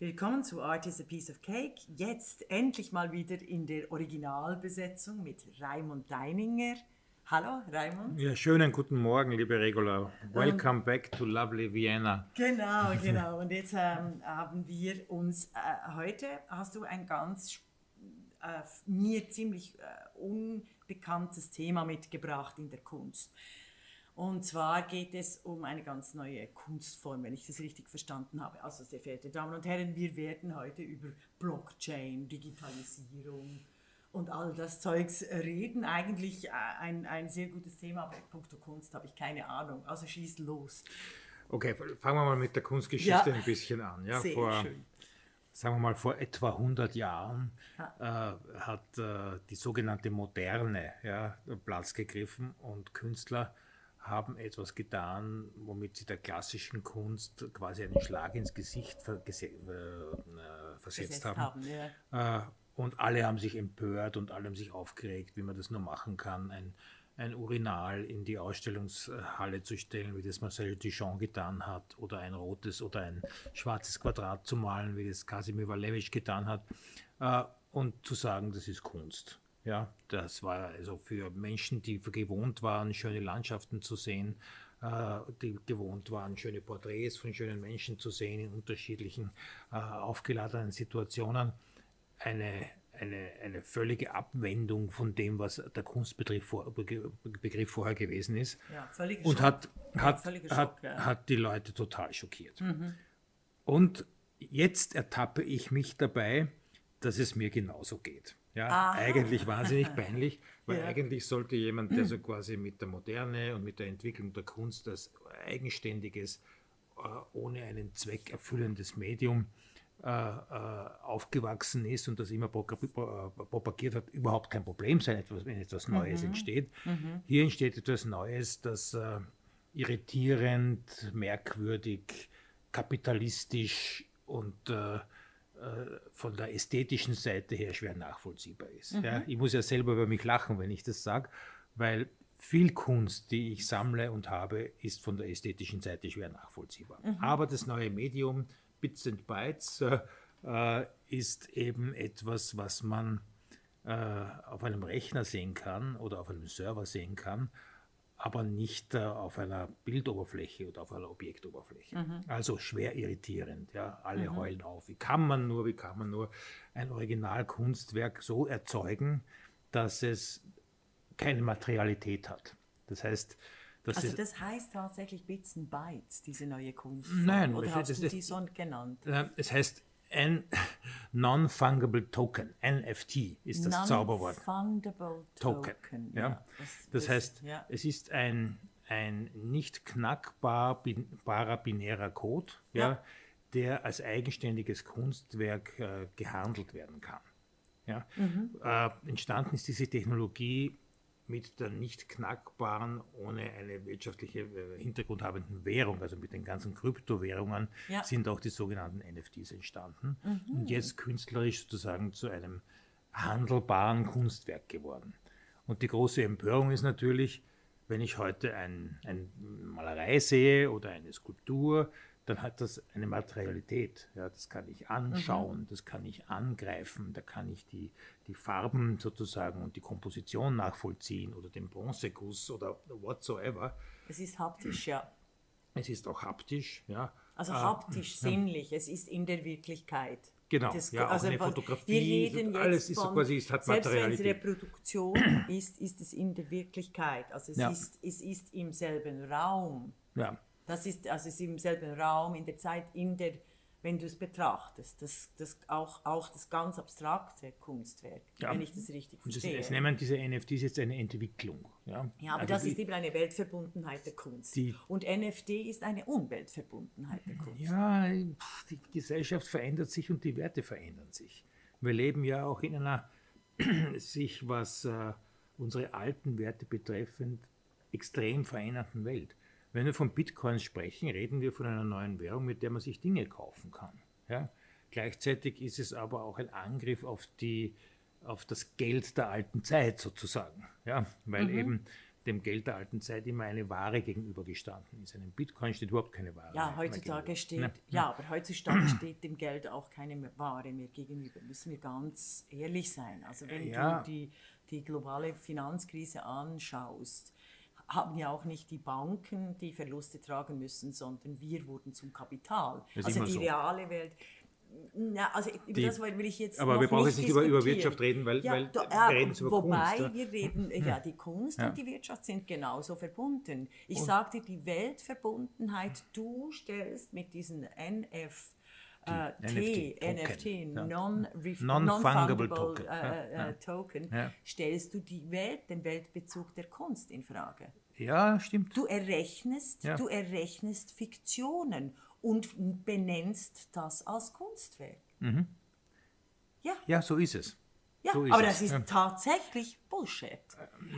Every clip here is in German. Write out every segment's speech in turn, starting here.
Willkommen zu Art is a Piece of Cake. Jetzt endlich mal wieder in der Originalbesetzung mit Raimund Deininger. Hallo, Raimund. Ja, schönen guten Morgen, liebe Regula. Welcome back to lovely Vienna. Genau, genau. Und jetzt ähm, haben wir uns äh, heute, hast du ein ganz äh, mir ziemlich äh, unbekanntes Thema mitgebracht in der Kunst. Und zwar geht es um eine ganz neue Kunstform, wenn ich das richtig verstanden habe. Also, sehr verehrte Damen und Herren, wir werden heute über Blockchain, Digitalisierung und all das Zeugs reden. Eigentlich äh, ein, ein sehr gutes Thema, aber punkto Kunst habe ich keine Ahnung. Also schieß los. Okay, fangen wir mal mit der Kunstgeschichte ja. ein bisschen an. Ja, sehr vor, schön. Sagen wir mal, vor etwa 100 Jahren ja. äh, hat äh, die sogenannte Moderne ja, Platz gegriffen und Künstler haben etwas getan, womit sie der klassischen Kunst quasi einen Schlag ins Gesicht ver äh, versetzt haben. haben ja. äh, und alle haben sich empört und alle haben sich aufgeregt, wie man das nur machen kann, ein, ein Urinal in die Ausstellungshalle zu stellen, wie das Marcel Duchamp getan hat, oder ein rotes oder ein schwarzes Quadrat zu malen, wie das Kasimir Walewitsch getan hat, äh, und zu sagen, das ist Kunst. Ja, das war also für Menschen, die gewohnt waren, schöne Landschaften zu sehen, äh, die gewohnt waren, schöne Porträts von schönen Menschen zu sehen in unterschiedlichen äh, aufgeladenen Situationen, eine, eine, eine völlige Abwendung von dem, was der Kunstbegriff vor, Begriff vorher gewesen ist. Ja, und hat, hat, Schock, hat, ja. hat die Leute total schockiert. Mhm. Und jetzt ertappe ich mich dabei, dass es mir genauso geht. Ja, Aha. eigentlich wahnsinnig peinlich, weil ja. eigentlich sollte jemand, der so quasi mit der Moderne und mit der Entwicklung der Kunst als eigenständiges, äh, ohne einen Zweck erfüllendes Medium äh, äh, aufgewachsen ist und das immer propagiert hat, überhaupt kein Problem sein, wenn etwas Neues mhm. entsteht. Mhm. Hier entsteht etwas Neues, das irritierend, merkwürdig, kapitalistisch und äh, von der ästhetischen Seite her schwer nachvollziehbar ist. Mhm. Ja, ich muss ja selber über mich lachen, wenn ich das sage, weil viel Kunst, die ich sammle und habe, ist von der ästhetischen Seite schwer nachvollziehbar. Mhm. Aber das neue Medium Bits and Bytes äh, äh, ist eben etwas, was man äh, auf einem Rechner sehen kann oder auf einem Server sehen kann aber nicht äh, auf einer Bildoberfläche oder auf einer Objektoberfläche. Mhm. Also schwer irritierend. Ja, alle mhm. heulen auf. Wie kann man nur, wie kann man nur ein Originalkunstwerk so erzeugen, dass es keine Materialität hat? Das heißt, das also das heißt tatsächlich Bits and Bytes, diese neue Kunst. Nein, oder hast du die so genannt? Es heißt Non-Fungible Token, NFT ist das Zauberwort. Non-Fungible Token. Token. Ja. ja. Das, das heißt, ja. es ist ein, ein nicht knackbarer binärer Code, ja. ja. der als eigenständiges Kunstwerk äh, gehandelt werden kann. Ja. Mhm. Äh, entstanden ist diese Technologie mit der nicht knackbaren, ohne eine wirtschaftliche äh, Hintergrund habenden Währung, also mit den ganzen Kryptowährungen, ja. sind auch die sogenannten NFTs entstanden mhm. und jetzt künstlerisch sozusagen zu einem handelbaren Kunstwerk geworden. Und die große Empörung ist natürlich, wenn ich heute ein, ein Malerei sehe oder eine Skulptur, dann hat das eine Materialität. Ja, das kann ich anschauen, mhm. das kann ich angreifen, da kann ich die, die Farben sozusagen und die Komposition nachvollziehen oder den Bronzeguss oder whatsoever. Es ist haptisch, ja. Es ist auch haptisch, ja. Also äh, haptisch, äh, sinnlich, es ist in der Wirklichkeit. Genau, das, ja, also eine Fotografie, alles ist von, quasi, es hat Materialität. Selbst wenn es Reproduktion ist, ist es in der Wirklichkeit. Also es, ja. ist, es ist im selben Raum. Ja. Das ist, also ist im selben Raum, in der Zeit, in der, wenn du es betrachtest, das, das auch, auch das ganz abstrakte Kunstwerk, ja. wenn ich das richtig verstehe. Es nehmen diese NFTs jetzt eine Entwicklung. Ja, ja aber also das die, ist eben eine Weltverbundenheit der Kunst. Die, Und NFT ist eine Umweltverbundenheit der Kunst. Ja, die Gesellschaft verändert sich und die Werte verändern sich. Wir leben ja auch in einer sich, was äh, unsere alten Werte betreffend, extrem veränderten Welt. Wenn wir von Bitcoins sprechen, reden wir von einer neuen Währung, mit der man sich Dinge kaufen kann. Ja? Gleichzeitig ist es aber auch ein Angriff auf, die, auf das Geld der alten Zeit sozusagen. Ja? Weil mhm. eben dem Geld der alten Zeit immer eine Ware gegenübergestanden ist. Einem Bitcoin steht überhaupt keine Ware. Ja, heutzutage steht, ja. ja, aber heutzutage steht dem Geld auch keine Ware mehr gegenüber. Müssen wir ganz ehrlich sein. Also wenn ja. du die, die globale Finanzkrise anschaust, haben ja auch nicht die Banken die Verluste tragen müssen, sondern wir wurden zum Kapital. Also die so. reale Welt. Na, also die, das will ich jetzt. Aber wir brauchen jetzt nicht über, über Wirtschaft reden, weil, ja, weil da, wir reden über wobei Kunst. Wobei wir reden, hm. ja, die Kunst ja. und die Wirtschaft sind genauso verbunden. Ich sagte, die Weltverbundenheit, du stellst mit diesen NF Uh, T, NFT, ja. Non-Fungible non Token, äh, ja. Token ja. stellst du die Welt, den Weltbezug der Kunst in Frage. Ja, stimmt. Du errechnest, du errechnest Fiktionen und benennst das als Kunstwerk. Mhm. Ja. ja, so ist es. Ja, so aber es. das ist ja. tatsächlich Bullshit.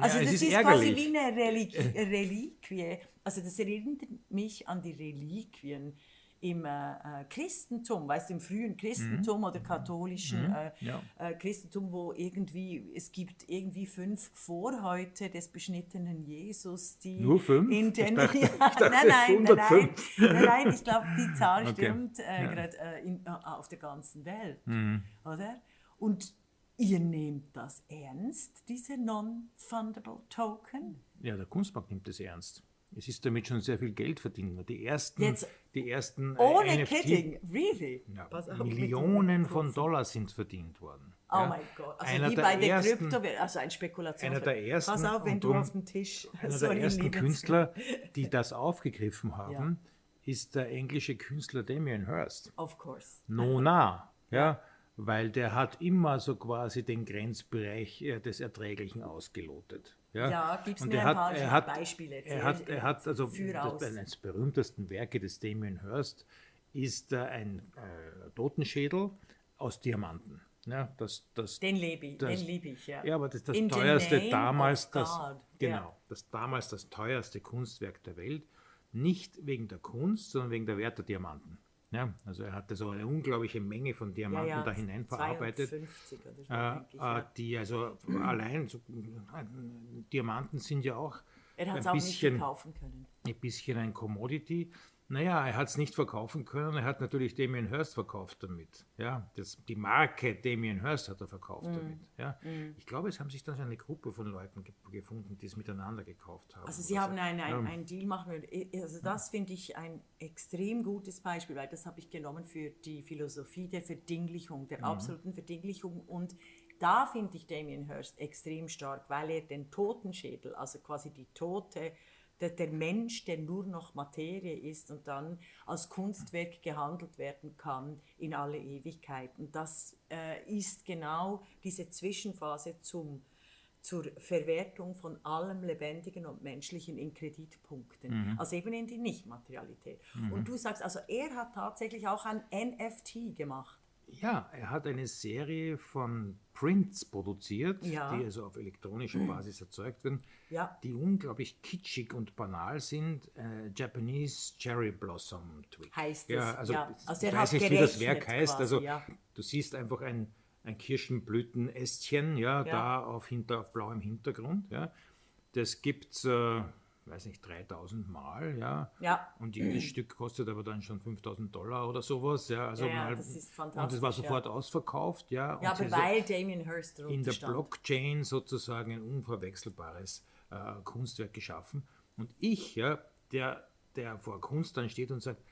Also ja, das ist, ist quasi wie eine Relik Reliquie. Also das erinnert mich an die Reliquien im äh, äh, Christentum, weißt du, im frühen Christentum mhm. oder katholischen mhm. äh, ja. äh, Christentum, wo irgendwie, es gibt irgendwie fünf Vorhäute des beschnittenen Jesus, die Nur fünf? in den, dachte, ja, nein, nein, nein, nein, nein, nein, ich glaube, die Zahl okay. stimmt äh, ja. gerade äh, auf der ganzen Welt, mhm. oder? Und ihr nehmt das ernst, diese Non-Fundable Token? Ja, der Kunstmarkt nimmt das ernst. Es ist damit schon sehr viel Geld verdient. Die ersten, Jetzt, die ersten äh, ohne NFT, kidding, really? Ja, Millionen von Dollar sind verdient worden. Oh ja. mein Gott, also einer wie bei der Krypto, also ein Spekulation. Einer der ersten, Pass auf, wenn du auf den Tisch... Einer der ersten Künstler, die das aufgegriffen haben, ja. ist der englische Künstler Damien Hirst. Of course. Nona, ja, weil der hat immer so quasi den Grenzbereich äh, des Erträglichen ausgelotet. Ja, ja gibt es mir ein hat, paar hat, Beispiele? Er hat, er hat also das, eines der berühmtesten Werke des Damien Hirst ist ein äh, Totenschädel aus Diamanten. Ja, das, das, den liebe ich, den liebe ich, ja. Ja, aber das, das teuerste damals, das, genau, ja. das damals das teuerste Kunstwerk der Welt, nicht wegen der Kunst, sondern wegen der Wert der Diamanten. Ja, also er hatte so eine unglaubliche Menge von Diamanten ja, ja, da hinein verarbeitet. Äh, äh, die also allein, so, äh, Diamanten sind ja auch er ein bisschen, ein bisschen ein Commodity. Naja, er hat es nicht verkaufen können. Er hat natürlich Damien Hirst verkauft damit. Ja, das, die Marke Damien Hirst hat er verkauft mm. damit. Ja. Mm. Ich glaube, es haben sich dann eine Gruppe von Leuten ge gefunden, die es miteinander gekauft haben. Also Sie haben einen, ein, einen Deal machen. Also das finde ich ein extrem gutes Beispiel, weil das habe ich genommen für die Philosophie der Verdinglichung, der mhm. absoluten Verdinglichung und da finde ich Damien Hirst extrem stark, weil er den Totenschädel, also quasi die tote der, der Mensch, der nur noch Materie ist und dann als Kunstwerk gehandelt werden kann in alle Ewigkeit. Und das äh, ist genau diese Zwischenphase zum, zur Verwertung von allem Lebendigen und Menschlichen in Kreditpunkten, mhm. also eben in die Nichtmaterialität. Mhm. Und du sagst, also er hat tatsächlich auch ein NFT gemacht. Ja, er hat eine Serie von Prints produziert, ja. die also auf elektronischer Basis erzeugt werden, ja. die unglaublich kitschig und banal sind. Äh, Japanese Cherry Blossom Twig. Heißt ja, also, ja. also ich weiß nicht, wie das Werk heißt. Quasi, also ja. du siehst einfach ein, ein Kirschenblütenästchen, ja, da auf, hinter, auf blauem Hintergrund. Ja. Das gibt es äh, weiß nicht, 3000 Mal, ja. ja. Und jedes Stück kostet aber dann schon 5000 Dollar oder sowas, ja. Also ja, mal, das ist fantastisch. Und es war sofort ja. ausverkauft, ja. Ja, aber weil Damien Hirst In der stand. Blockchain sozusagen ein unverwechselbares äh, Kunstwerk geschaffen. Und ich, ja, der, der vor Kunst dann steht und sagt,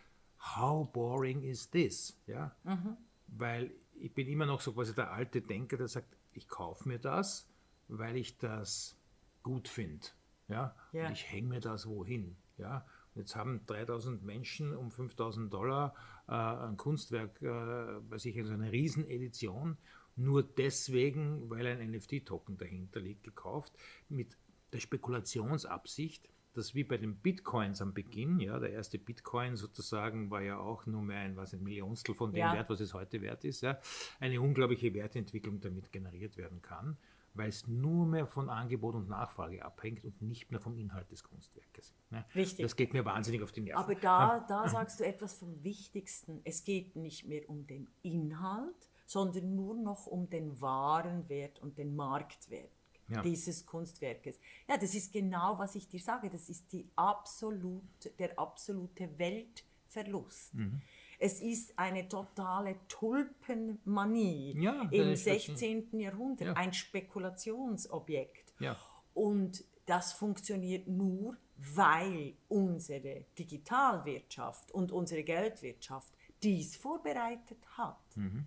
how boring is this, ja. Mhm. Weil ich bin immer noch so quasi der alte Denker, der sagt, ich kaufe mir das, weil ich das gut finde. Ja? ja. Und ich hänge mir das wohin. Ja? Und jetzt haben 3000 Menschen um 5000 Dollar äh, ein Kunstwerk, äh, bei sich also eine Riesenedition, nur deswegen, weil ein NFT-Token dahinter liegt, gekauft, mit der Spekulationsabsicht, dass wie bei den Bitcoins am Beginn, ja, der erste Bitcoin sozusagen war ja auch nur mehr ein, was ein Millionstel von dem ja. Wert, was es heute wert ist, ja, eine unglaubliche Wertentwicklung damit generiert werden kann weil es nur mehr von Angebot und Nachfrage abhängt und nicht mehr vom Inhalt des Kunstwerkes. Ne? Richtig. Das geht mir wahnsinnig auf die Nerven. Aber da, da sagst du etwas vom Wichtigsten. Es geht nicht mehr um den Inhalt, sondern nur noch um den Warenwert und den Marktwert. ja. dieses Kunstwerkes. Ja, das ist genau, was ich dir sage. Das ist die absolute, der absolute Weltverlust. Mhm. Es ist eine totale Tulpenmanie ja, im 16. Jahrhundert, ja. ein Spekulationsobjekt. Ja. Und das funktioniert nur, weil unsere Digitalwirtschaft und unsere Geldwirtschaft dies vorbereitet hat. Mhm.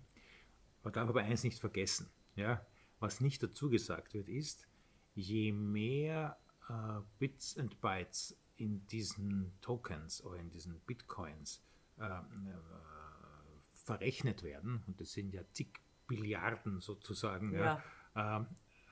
Man darf aber eins nicht vergessen. Ja? Was nicht dazu gesagt wird, ist, je mehr äh, Bits und Bytes in diesen Tokens oder in diesen Bitcoins äh, äh, verrechnet werden, und das sind ja zig Billiarden sozusagen, ja. Ja, äh,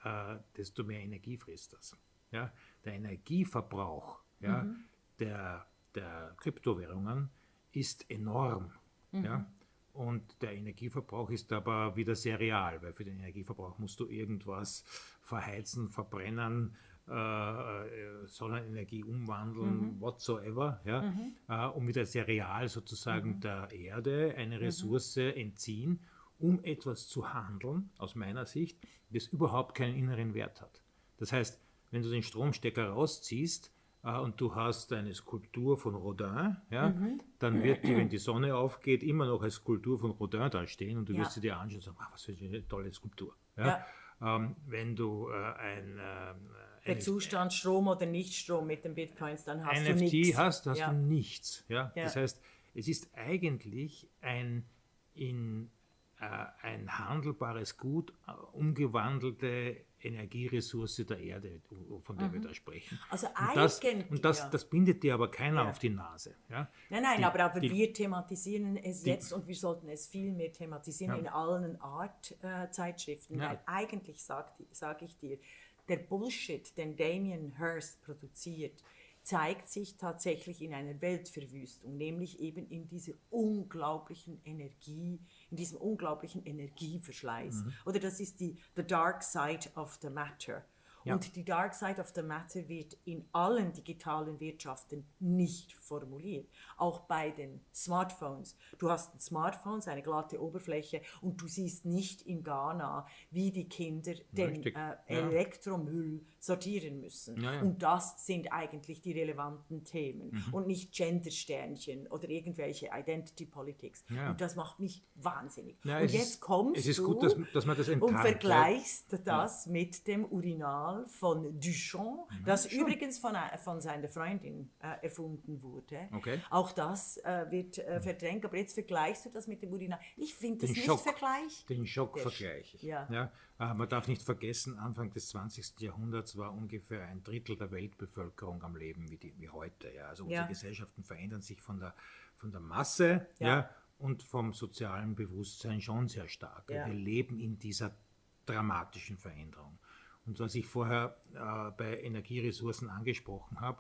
äh, desto mehr Energie frisst das. Ja? Der Energieverbrauch ja, mhm. der, der Kryptowährungen ist enorm. Mhm. Ja? Und der Energieverbrauch ist aber wieder sehr real, weil für den Energieverbrauch musst du irgendwas verheizen, verbrennen, äh, äh Sonnenenergie umwandeln, mhm. whatsoever, ja, mhm. äh, um wieder sehr real sozusagen mhm. der Erde eine mhm. Ressource entziehen, um etwas zu handeln, aus meiner Sicht, das überhaupt keinen inneren Wert hat. Das heißt, wenn du den Stromstecker rausziehst, äh, und du hast eine Skulptur von Rodin, ja, mhm. dann wird die, wenn die Sonne aufgeht, immer noch als Skulptur von Rodin da stehen und du ja. wirst sie dir anschauen und sagen, ah, was für eine tolle Skulptur. Ja? ja. Ähm, wenn du äh, ein äh, der Zustand Strom oder Nichtstrom mit den Bitcoins, dann hast NFT du nichts. hast, hast ja. du nichts. Ja? Das heißt, es ist eigentlich ein in äh, ein handelbares Gut äh, umgewandelte Energieressource der Erde, von der mhm. wir da sprechen. Also und das, und das, ja. das bindet dir aber keiner ja. auf die Nase. Ja? Nein, nein, die, aber, aber die, wir thematisieren es die, jetzt und wir sollten es viel mehr thematisieren ja. in allen Art äh, Zeitschriften, weil eigentlich sage sag ich dir, der Bullshit, den Damien Hirst produziert, zeigt sich tatsächlich in einer Weltverwüstung, nämlich eben in dieser unglaublichen Energie, in diesem unglaublichen Energieverschleiß. Mhm. Oder das ist die the dark side of the matter. Ja. Und die Dark Side of the Matter wird in allen digitalen Wirtschaften nicht formuliert. Auch bei den Smartphones. Du hast ein Smartphone, eine glatte Oberfläche und du siehst nicht in Ghana, wie die Kinder den äh, Elektromüll sortieren müssen. Ja, ja. Und das sind eigentlich die relevanten Themen mhm. und nicht Gendersternchen oder irgendwelche Identity Politics. Und das macht mich wahnsinnig. und jetzt kommst du gut, dass, dass das und vergleichst das mit dem Urinal Original von Duchamp, mhm. das Schon. übrigens von, von seiner Freundin äh, erfunden wurde. Okay. Auch das äh, wird äh, verdrängt, aber jetzt vergleichst du das mit dem Original. Ich finde das Schock, nicht Vergleich. Den Schock vergleiche ich. Ja. Ja, äh, man darf nicht vergessen, Anfang des 20. Jahrhunderts war ungefähr ein Drittel der Weltbevölkerung am Leben wie, die, wie heute. Ja. Also unsere ja. Gesellschaften verändern sich von der, von der Masse ja und vom sozialen Bewusstsein schon sehr stark. Ja. Wir leben in dieser dramatischen Veränderung. Und was ich vorher äh, bei Energieressourcen angesprochen habe,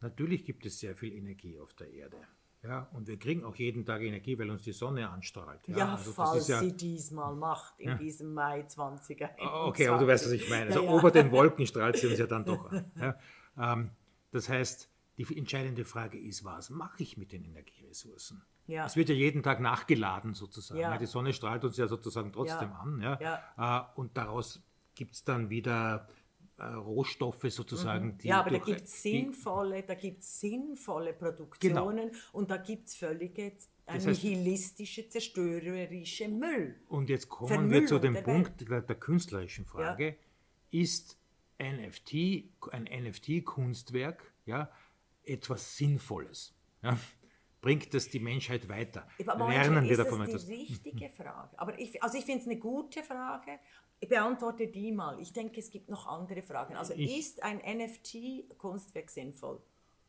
natürlich gibt es sehr viel Energie auf der Erde. Ja, und wir kriegen auch jeden Tag Energie, weil uns die Sonne anstrahlt. Ja, ja also falls ja, sie diesmal macht, in ja. diesem Mai 20er. Ah, okay, aber du weißt, was ich meine. Also ober den Wolken strahlt sie uns ja dann doch an. Ähm, das heißt, die entscheidende Frage ist, was mache ich mit den Energieressourcen? Ja. Es wird ja jeden Tag nachgeladen sozusagen. Ja. die Sonne strahlt uns ja sozusagen trotzdem an. Ja? Äh, und daraus gibt es dann wieder äh, Rohstoffe sozusagen. Mhm. ja, aber durch, da gibt es sinnvolle, sinnvolle Produktionen genau. und da gibt es völlige das heißt, nihilistische, zerstörerische Müll. Und jetzt kommen wir zu dem der Punkt der, der, künstlerischen Frage. Ja. Ist NFT, ein NFT-Kunstwerk ja, etwas Sinnvolles? Ja? Bringt das die Menschheit weiter? Aber Lernen wir davon etwas? Das ist die richtige Frage. Aber ich, also ich finde es eine gute Frage, beantworte die mal. Ich denke, es gibt noch andere Fragen. Also ich, ist ein NFT-Kunstwerk sinnvoll?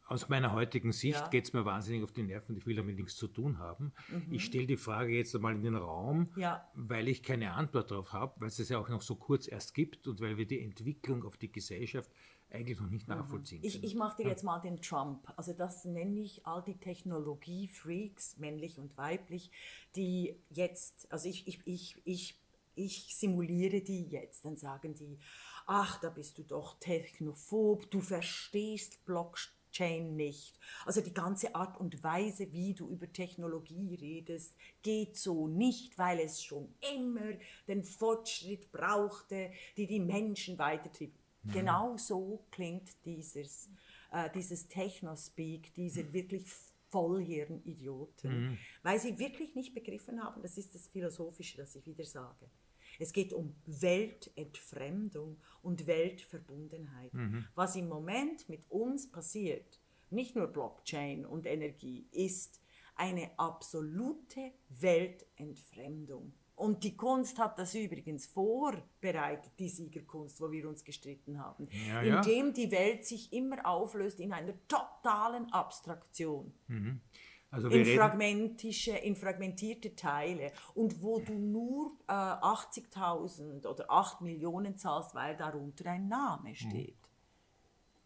Aus meiner heutigen Sicht ja. geht es mir wahnsinnig auf die Nerven ich will damit nichts zu tun haben. Mhm. Ich stelle die Frage jetzt einmal in den Raum, ja. weil ich keine Antwort darauf habe, weil es es ja auch noch so kurz erst gibt und weil wir die Entwicklung auf die Gesellschaft eigentlich noch nicht mhm. nachvollziehen können. Ich, ich mache dir jetzt mal den Trump. Also das nenne ich all die Technologie-Freaks, männlich und weiblich, die jetzt, also ich, ich, ich, ich ich simuliere die jetzt, dann sagen die, ach, da bist du doch technophob, du verstehst Block, Blockchain nicht. Also die ganze Art und Weise, wie du über Technologie redest, geht so nicht, weil es schon immer den Fortschritt brauchte, die die Menschen weitertrieb. Mhm. Genau so klingt dieses, äh, dieses Technospeak, diese wirklich Vollhirn-Idioten, mhm. weil sie wirklich nicht begriffen haben, das ist das Philosophische, das ich wieder sage. Es geht um Weltentfremdung und Weltverbundenheit. Mhm. Was im Moment mit uns passiert, nicht nur Blockchain und Energie, ist eine absolute Weltentfremdung. Und die Kunst hat das übrigens vorbereitet, die Siegerkunst, wo wir uns gestritten haben, ja, ja. indem die Welt sich immer auflöst in einer totalen Abstraktion. Mhm. Also in, fragmentische, in fragmentierte Teile und wo du nur äh, 80.000 oder 8 Millionen zahlst, weil darunter ein Name mhm. steht. Mhm.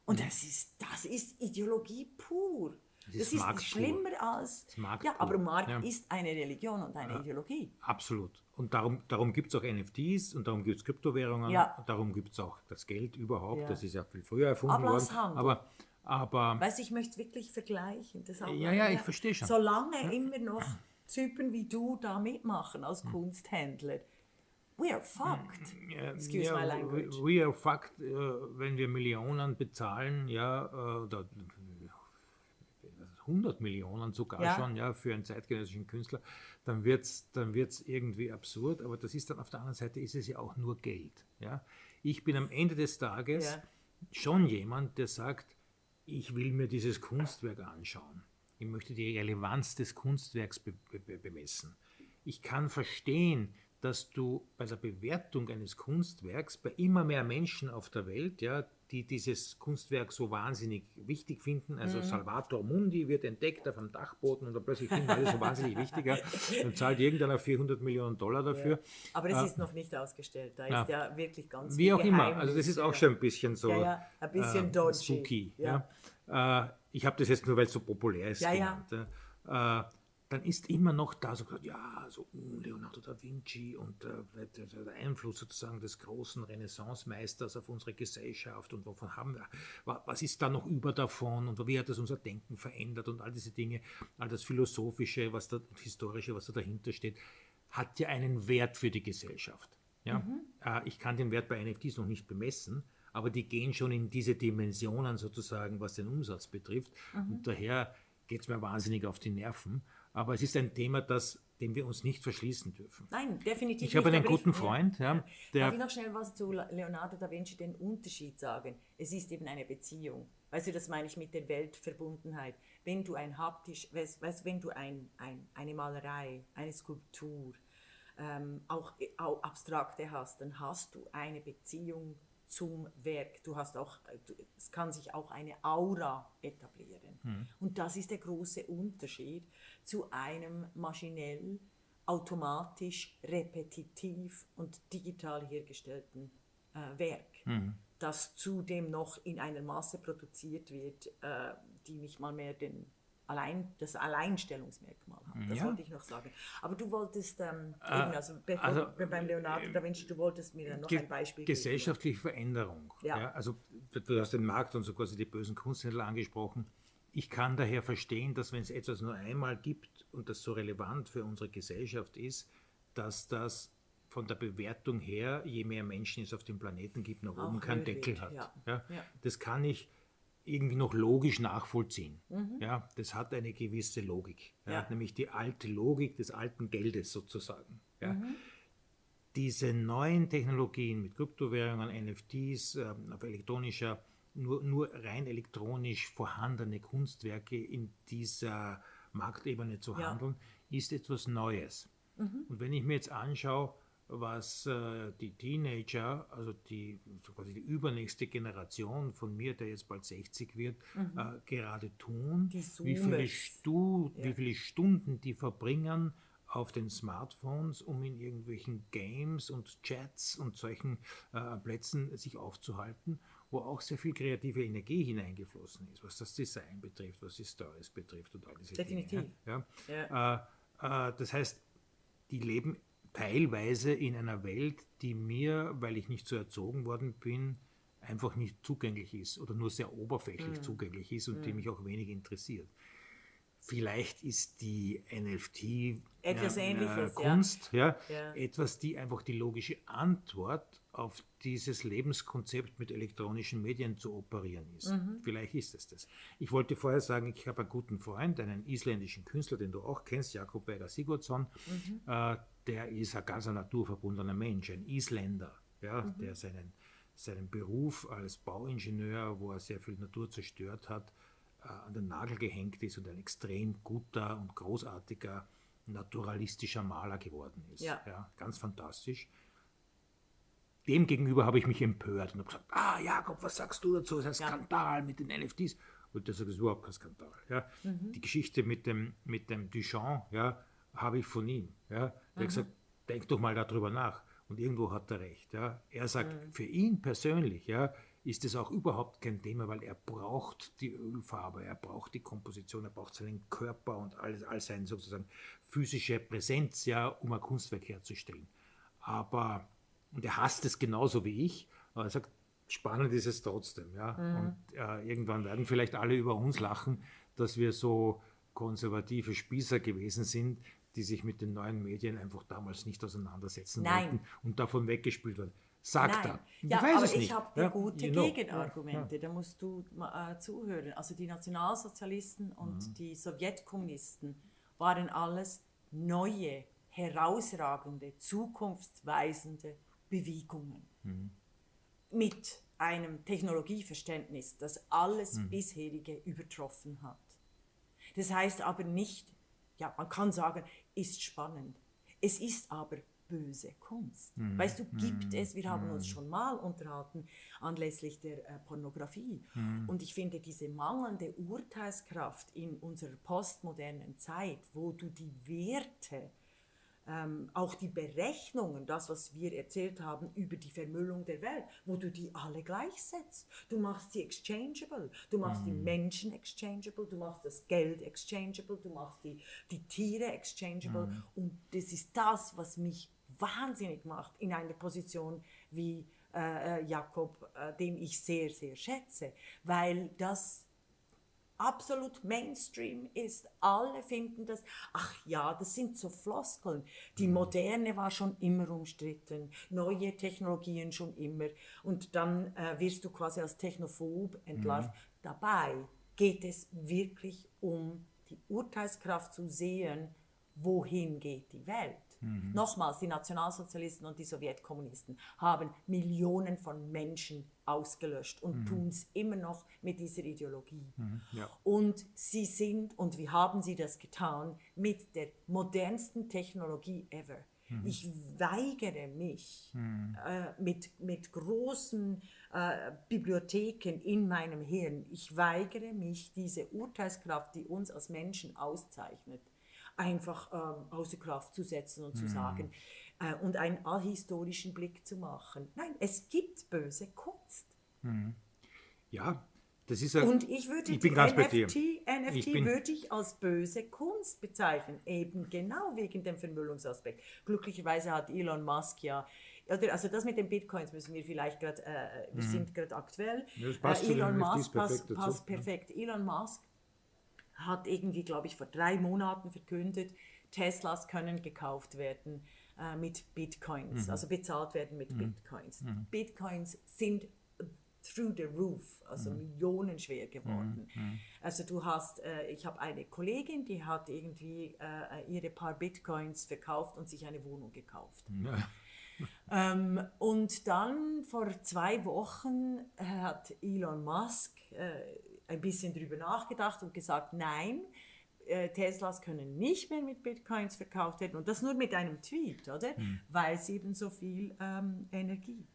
Und das ist, das ist Ideologie pur. Das ist, das ist schlimmer als. ja, aber Markt ja. ist eine Religion und eine ja, Ideologie. Absolut. Und darum, darum gibt es auch NFTs und darum gibt es Kryptowährungen ja. und darum gibt es auch das Geld überhaupt. Das ist ja viel früher erfunden worden. Aber, aber. Weißt ich möchte wirklich vergleichen. Das ja, ja, ich verstehe schon. Solange immer noch Typen wie du da mitmachen als hm. Kunsthändler. We are fucked. Excuse ja, my language. We are fucked, äh, wenn wir Millionen bezahlen, ja, äh, oder 100 Millionen sogar ja. schon, ja, für einen zeitgenössischen Künstler, dann wird es dann wird's irgendwie absurd, aber das ist dann auf der anderen Seite ist es ja auch nur Geld, ja. Ich bin am Ende des Tages ja. schon jemand, der sagt, ich will mir dieses Kunstwerk anschauen. Ich möchte die Relevanz des Kunstwerks be be bemessen. Ich kann verstehen, dass du bei der Bewertung eines Kunstwerks bei immer mehr Menschen auf der Welt, ja, die dieses Kunstwerk so wahnsinnig wichtig finden. Also mhm. Salvator Mundi wird entdeckt auf einem Dachboden und dann plötzlich finden alle so wahnsinnig wichtiger. Dann zahlt irgendeiner 400 Millionen Dollar dafür. Ja. Aber das äh, ist noch nicht ausgestellt. Da ja. ist ja wirklich ganz Wie auch immer. Also das ist auch schon ein bisschen so ja, ein bisschen äh, spooky. Äh, ich habe das jetzt nur, weil es so populär ist. Ja, genannt, ja. Dann ist immer noch da so gesagt, ja, so Leonardo da Vinci und äh, der, Einfluss sozusagen des großen Renaissance-Meisters auf unsere Gesellschaft und wovon haben wir, was ist da noch über davon und wie hat das unser Denken verändert und all diese Dinge, all das Philosophische, was da, Historische, was da dahinter steht, hat ja einen Wert für die Gesellschaft. Ja? Mhm. Äh, ich kann den Wert bei NFTs noch nicht bemessen, aber die gehen schon in diese Dimensionen sozusagen, was den Umsatz betrifft. Mhm. Und daher geht es mir wahnsinnig auf die Nerven. Aber es ist ein Thema, das, dem wir uns nicht verschließen dürfen. Nein, definitiv Ich habe einen guten Freund. Ja, der Darf ich noch schnell was zu Leonardo da Vinci, den Unterschied sagen? Es ist eben eine Beziehung. Weißt du, das meine ich mit der Weltverbundenheit. Wenn du ein haptisch, weißt, weißt wenn du ein, ein, eine Malerei, eine Skulptur, ähm, auch, auch abstrakte hast, dann hast du eine Beziehung zum Werk. Du hast auch, es kann sich auch eine Aura etablieren. Mhm. Und das ist der große Unterschied zu einem maschinell, automatisch, repetitiv und digital hergestellten äh, Werk, mhm. das zudem noch in einer Masse produziert wird, äh, die nicht mal mehr den allein, das Alleinstellungsmerkmal hat. Das ja. wollte ich noch sagen. Aber du wolltest, ähm, äh, eben, also, also, beim Leonardo da Vinci, du wolltest mir dann noch ein Beispiel Gesellschaftliche geben. Veränderung. Ja. ja. also du hast den Markt und so quasi die bösen Kunsthändler angesprochen. Ich kann daher verstehen, dass wenn es etwas nur einmal gibt und das so relevant für unsere Gesellschaft ist, dass das von der Bewertung her, je mehr Menschen es auf dem Planeten gibt, nach oben keinen Deckel hat. Ja. Ja. Das kann ich irgendwie noch logisch nachvollziehen. Mhm. Ja, das hat eine gewisse Logik, ja, ja. nämlich die alte Logik des alten Geldes sozusagen. Ja. Mhm. Diese neuen Technologien mit Kryptowährungen, NFTs, äh, auf elektronischer, nur, nur rein elektronisch vorhandene Kunstwerke in dieser Marktebene zu handeln, ist etwas Neues. Mhm. Und wenn ich mir jetzt anschaue, was äh, die Teenager, also die, quasi die übernächste Generation von mir, der jetzt bald 60 wird, mhm. äh, gerade tun, wie viele, Stu ja. wie viele Stunden die verbringen auf den Smartphones, um in irgendwelchen Games und Chats und solchen äh, Plätzen sich aufzuhalten, wo auch sehr viel kreative Energie hineingeflossen ist, was das Design betrifft, was die Stories betrifft und all diese Definitiv. Dinge. Ja? Ja. Äh, äh, das heißt, die leben teilweise in einer Welt, die mir, weil ich nicht so erzogen worden bin, einfach nicht zugänglich ist oder nur sehr oberflächlich mhm. zugänglich ist und mhm. die mich auch wenig interessiert. Vielleicht ist die NFT etwas ja, Ähnliches, Kunst ja. ja. etwas, die einfach die logische Antwort auf dieses Lebenskonzept mit elektronischen Medien zu operieren ist. Mhm. Vielleicht ist es das. Ich wollte vorher sagen, ich habe einen guten Freund, einen isländischen Künstler, den du auch kennst, Jakob Berger Sigurdsson. Mhm. Äh, der ist ein ganz naturverbundener Mensch, ein Isländer, ja, mhm. der seinen, seinen Beruf als Bauingenieur, wo er sehr viel Natur zerstört hat, äh, an den Nagel gehängt ist und ein extrem guter und großartiger naturalistischer Maler geworden ist. Ja. ja ganz fantastisch. Demgegenüber habe ich mich empört und habe gesagt, ah Jakob, was sagst du dazu? Das ist ein Skandal mit den NFTs. Und das ist überhaupt kein Skandal. Ja. Mhm. Die Geschichte mit dem, mit dem Duchamp ja, habe ich von ihm. Ja. Er mhm. hat gesagt, denk doch mal darüber nach. Und irgendwo hat er recht. Ja. Er sagt, mhm. für ihn persönlich ja, ist es auch überhaupt kein Thema, weil er braucht die Ölfarbe, er braucht die Komposition, er braucht seinen Körper und alles, all seine sozusagen physische Präsenz, ja, um ein Kunstwerk herzustellen. Aber und er hasst es genauso wie ich, aber er sagt, spannend ist es trotzdem. Ja? Mhm. Und äh, irgendwann werden vielleicht alle über uns lachen, dass wir so konservative Spießer gewesen sind, die sich mit den neuen Medien einfach damals nicht auseinandersetzen Nein. wollten und davon weggespült wurden. Sagt Nein. er. Ich ja, weiß aber es ich habe ja, gute Gegenargumente, ja. da musst du äh, zuhören. Also die Nationalsozialisten und mhm. die Sowjetkommunisten waren alles neue, herausragende, zukunftsweisende Bewegungen. Mhm. Mit einem Technologieverständnis, das alles mhm. bisherige übertroffen hat. Das heißt aber nicht, ja, man kann sagen, ist spannend. Es ist aber böse Kunst. Mhm. Weißt du, gibt mhm. es, wir haben uns mhm. schon mal unterhalten anlässlich der äh, Pornografie. Mhm. Und ich finde diese mangelnde Urteilskraft in unserer postmodernen Zeit, wo du die Werte ähm, auch die Berechnungen, das, was wir erzählt haben über die Vermüllung der Welt, wo du die alle gleichsetzt. Du machst sie exchangeable, du machst mm. die mhm. Menschen exchangeable, du machst das Geld exchangeable, du machst die, die Tiere exchangeable. Mm. Und das ist das, was mich wahnsinnig macht in einer Position wie äh, äh Jakob, äh, den ich sehr, sehr schätze, weil das absolut Mainstream ist. Alle finden das, ach ja, das sind so Floskeln. Die mhm. Moderne war schon immer umstritten, neue Technologien schon immer. Und dann äh, wirst du quasi als Technophob entlarvt. Mhm. Dabei geht es wirklich um die Urteilskraft zu sehen, wohin geht die Welt. Mhm. Nochmals, die Nationalsozialisten und die Sowjetkommunisten haben Millionen von Menschen ausgelöscht und mhm. tun es immer noch mit dieser Ideologie. Mhm. Ja. Und sie sind, und wie haben sie das getan, mit der modernsten Technologie ever. Mhm. Ich weigere mich mhm. äh, mit, mit großen äh, Bibliotheken in meinem Hirn, ich weigere mich, diese Urteilskraft, die uns als Menschen auszeichnet, einfach ähm, außer Kraft zu setzen und zu mhm. sagen äh, und einen ahistorischen Blick zu machen. Nein, es gibt böse Kunst. Mhm. Ja, das ist ein, Und ich würde ich bin ganz NFT, NFT ich würde ich als böse Kunst bezeichnen, eben genau wegen dem Vermüllungsaspekt. Glücklicherweise hat Elon Musk ja also das mit den Bitcoins müssen wir vielleicht gerade, äh, wir mhm. sind gerade aktuell. Das passt äh, Elon Musk passt, passt perfekt. Elon Musk hat irgendwie, glaube ich, vor drei Monaten verkündet, Teslas können gekauft werden äh, mit Bitcoins, mhm. also bezahlt werden mit mhm. Bitcoins. Mhm. Bitcoins sind through the roof, also mhm. millionenschwer geworden. Mhm. Mhm. Also du hast, äh, ich habe eine Kollegin, die hat irgendwie äh, ihre paar Bitcoins verkauft und sich eine Wohnung gekauft. Ja. ähm, und dann vor zwei Wochen hat Elon Musk äh, ein bisschen drüber nachgedacht und gesagt, nein, äh, Teslas können nicht mehr mit Bitcoins verkauft werden und das nur mit einem Tweet, oder? Hm. Weil sie eben so viel ähm, Energie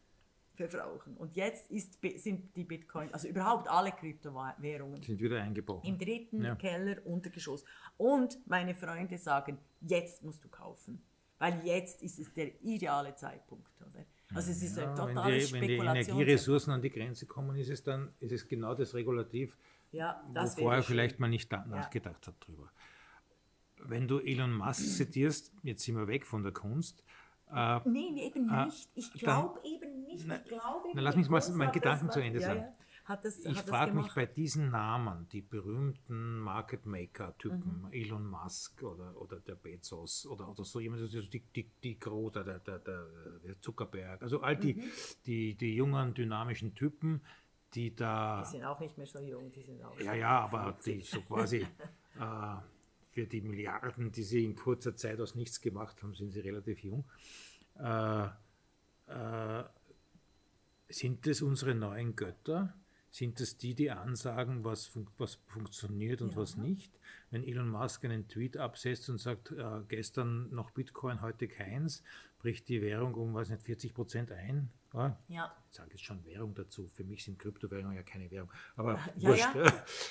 verbrauchen. Und jetzt ist, sind die Bitcoins, also überhaupt alle Kryptowährungen, sind wieder eingebrochen. Im dritten ja. Keller, Untergeschoss. Und meine Freunde sagen, jetzt musst du kaufen, weil jetzt ist es der ideale Zeitpunkt, oder? Also es ist ja, ein totales wenn die, wenn die Energieressourcen an die Grenze kommen, ist es dann ist es genau das Regulativ, ja, das wo vorher vielleicht mal nicht da, nachgedacht hat drüber. Wenn du Elon Musk zitierst, jetzt sind wir weg von der Kunst. Äh, Nein, eben äh, nicht. Ich glaube eben nicht ich na, lass mich mal meinen Gedanken zu Ende sagen. Ja, das, ich frage mich bei diesen Namen, die berühmten Market Maker-Typen, mhm. Elon Musk oder, oder der Bezos oder, oder so jemand, also die, die, die Große, der, der, der, der Zuckerberg, also all die, mhm. die, die jungen, dynamischen Typen, die da. Die sind auch nicht mehr so jung, die sind auch. Ja, ja, aber die so quasi äh, für die Milliarden, die sie in kurzer Zeit aus nichts gemacht haben, sind sie relativ jung. Äh, äh, sind das unsere neuen Götter? Sind das die, die ansagen, was, fun was funktioniert und ja. was nicht? Wenn Elon Musk einen Tweet absetzt und sagt, äh, gestern noch Bitcoin, heute keins, bricht die Währung um, weiß nicht, 40 Prozent ein. Ja. ja. Ich sage jetzt schon Währung dazu. Für mich sind Kryptowährungen ja keine Währung. Aber ja, wurscht.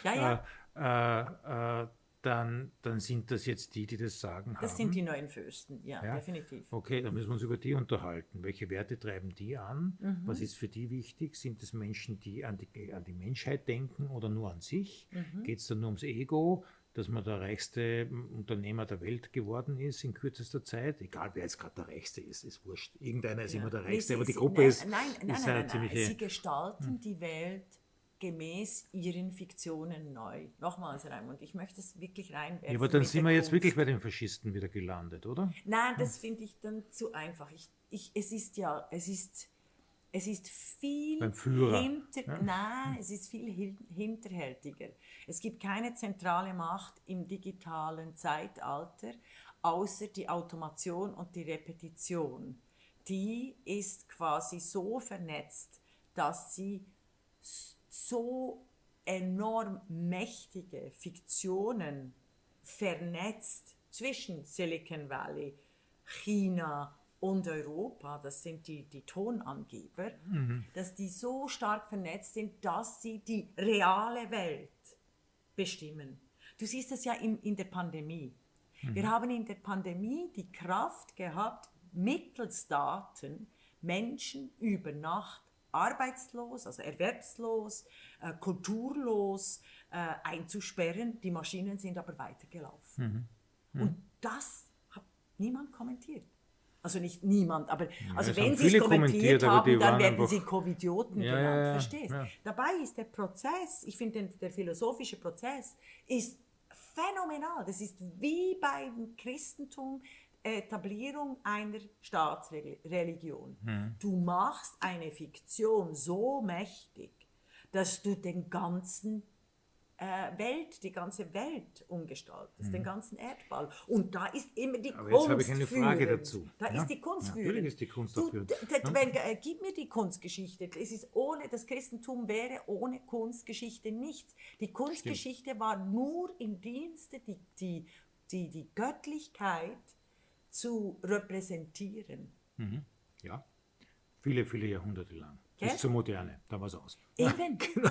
Ja. ja, ja. Äh, äh, dann, dann sind das jetzt die, die das sagen das haben. sind die neuen Fürsten, ja, ja, definitiv. Okay, dann müssen wir uns über die unterhalten. Welche Werte treiben die an? Mhm. Was ist für die wichtig? Sind es Menschen, die an die, an die Menschheit denken oder nur an sich? Mhm. Geht es dann nur ums Ego? dass man der reichste Unternehmer der Welt geworden ist in kürzester Zeit. Egal, wer jetzt gerade der reichste ist, ist wurscht. Irgendeiner ist ja. immer der reichste, aber die Gruppe nein, ist. Nein, nein, ist nein, nein, nein, Sie gestalten hm. die Welt gemäß ihren Fiktionen neu. Nochmals, Raimund, ich möchte es wirklich reinwerfen. Ja, aber dann sind wir jetzt wirklich bei den Faschisten wieder gelandet, oder? Nein, das finde ich dann zu einfach. Ich, ich, es ist ja, es ist, es ist viel hinter, ja. nein, es ist viel hinterhältiger. Es gibt keine zentrale Macht im digitalen Zeitalter, außer die Automation und die Repetition. Die ist quasi so vernetzt, dass sie so enorm mächtige Fiktionen vernetzt zwischen Silicon Valley, China und Europa, das sind die, die Tonangeber, mhm. dass die so stark vernetzt sind, dass sie die reale Welt bestimmen. Du siehst es ja in, in der Pandemie. Mhm. Wir haben in der Pandemie die Kraft gehabt, mittels Daten Menschen über Nacht arbeitslos, also erwerbslos, äh, kulturlos äh, einzusperren. Die Maschinen sind aber weitergelaufen. Mhm. Mhm. Und das hat niemand kommentiert. Also nicht niemand, aber also wenn sie es kommentiert haben, dann werden sie Covidioten ja, genannt, ja, ja, verstehst? Dabei ist der Prozess, ich finde der philosophische Prozess ist phänomenal. Das ist wie beim Christentum Etablierung einer Staatsreligion. Mhm. Du machst eine Fiktion so mächtig, dass du den ganzen äh, Welt, die ganze Welt umgestaltest, mhm. den ganzen Erdball. Und da ist immer die Aber Kunst. Jetzt habe ich eine Frage führend. dazu. Da ja? ist die Kunst Natürlich führend. ist die Kunst du. Ja? Wenn, äh, gib mir die Kunstgeschichte. Es ist ohne, das Christentum wäre ohne Kunstgeschichte nichts. Die Kunstgeschichte Stimmt. war nur im Dienste, die, die, die, die Göttlichkeit zu repräsentieren. Mhm. Ja, viele, viele Jahrhunderte lang. Gell? Bis zur Moderne, da war es aus. Eben. genau.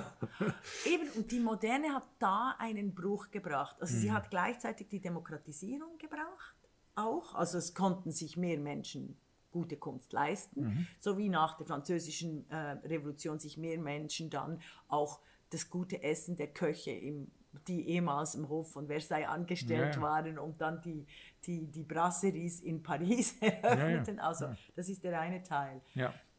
Eben, und die Moderne hat da einen Bruch gebracht. Also mhm. sie hat gleichzeitig die Demokratisierung gebracht, auch. Also es konnten sich mehr Menschen gute Kunst leisten, mhm. so wie nach der französischen äh, Revolution sich mehr Menschen dann auch das gute Essen der Köche im die ehemals im Hof von Versailles angestellt ja. waren und dann die, die, die Brasseries in Paris eröffneten. Ja, ja. Also das ist der eine Teil.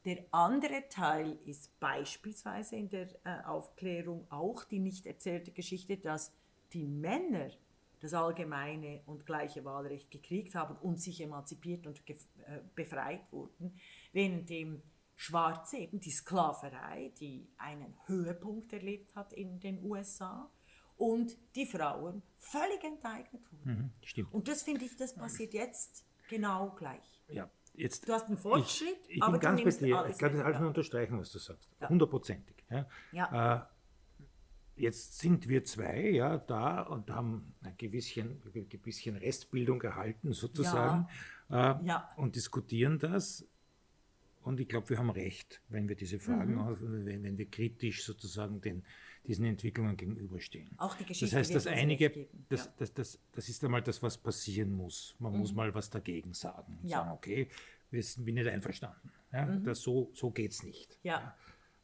Der andere Teil ist beispielsweise in der äh, Aufklärung auch die nicht erzählte Geschichte, dass die Männer das allgemeine und gleiche Wahlrecht gekriegt haben und sich emanzipiert und äh, befreit wurden, während dem Schwarze eben die Sklaverei, die einen Höhepunkt erlebt hat in den USA, und die Frauen völlig enteignet wurden. Mhm, stimmt. Und das finde ich, das passiert jetzt genau gleich. Ja, jetzt, du hast einen Fortschritt, ich, ich aber bin ganz bei dir. Ich glaube, das alles nur unterstreichen, was du sagst. Hundertprozentig. Ja. ja. Äh, jetzt sind wir zwei ja da und haben ein gewisschen, ein bisschen Restbildung erhalten sozusagen ja. Äh, ja. und diskutieren das. Und ich glaube, wir haben recht, wenn wir diese Fragen, mhm. wenn, wenn wir kritisch sozusagen den, diesen Entwicklungen gegenüberstehen. Auch die Geschichte. Das heißt, das einige, das, ja. das, das, das, ist einmal das, was passieren muss. Man mhm. muss mal was dagegen sagen. Ja. Sagen, okay, wir sind nicht einverstanden. Ja, mhm. das, so so geht es nicht. Ja.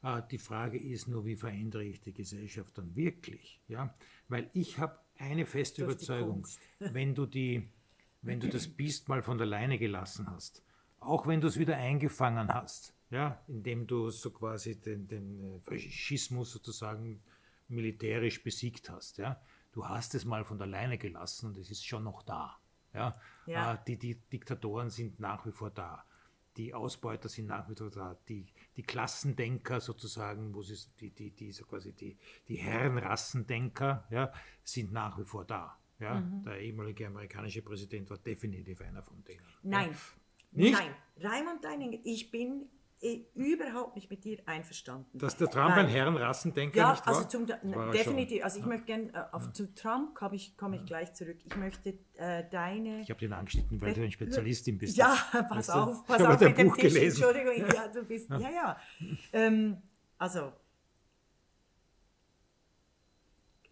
ja. Äh, die Frage ist nur, wie verändere ich die Gesellschaft dann wirklich? Ja? Weil ich habe eine feste Durch Überzeugung, wenn du, die, wenn du das Biest mal von der Leine gelassen hast, auch wenn du es wieder eingefangen hast, ja, indem du so quasi den, den Faschismus sozusagen militärisch besiegt hast, ja, du hast es mal von der Leine gelassen und es ist schon noch da. Ja? ja. Äh, die, die Diktatoren sind nach wie vor da. Die Ausbeuter sind nach wie vor da. Die, die Klassendenker sozusagen, wo sie die, die, die, so quasi die, die Herrenrassendenker ja, sind nach wie vor da. Ja? Mhm. Der ehemalige amerikanische Präsident war definitiv einer von denen. Nein. Ja. Nicht? Nein, Raimund Deininger, ich bin eh überhaupt nicht mit dir einverstanden. Dass der Trump Weil, ein Herrenrassendenker ja, nicht war? Also zum, war definitiv. Also ich ja. möchte gerne, äh, auf, ja. zu Trump komme ich, komm ich gleich zurück. Ich möchte äh, deine... Ich habe den angeschnitten, weil du ein Spezialistin bist. Ja, pass weißt auf, pass auf mit dem Buch Tisch. Gelesen. Entschuldigung, ja, du bist, ja, ja. Ähm, also,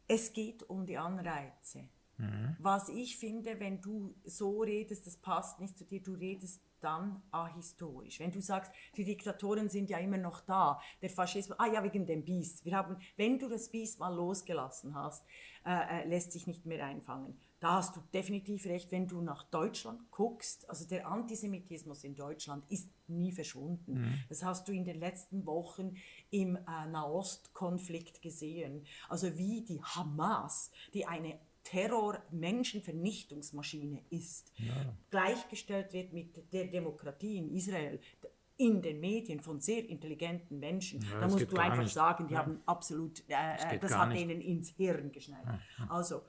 es geht um die Anreize. Mhm. Was ich finde, wenn du so redest, das passt nicht zu dir, du redest dann ahistorisch. Wenn du sagst, die Diktatoren sind ja immer noch da, der Faschismus, ah ja, wegen dem Biest. Wir haben, wenn du das Biest mal losgelassen hast, äh, äh, lässt sich nicht mehr einfangen. Da hast du definitiv recht, wenn du nach Deutschland guckst, also der Antisemitismus in Deutschland ist nie verschwunden. Mhm. Das hast du in den letzten Wochen im äh, Nahostkonflikt gesehen. Also wie die Hamas, die eine Terror-Menschenvernichtungsmaschine ist, ja. gleichgestellt wird mit der Demokratie in Israel, in den Medien von sehr intelligenten Menschen, ja, da musst du einfach nicht. sagen, die ja. haben absolut, äh, äh das hat nicht. denen ins Hirn geschneit. Also,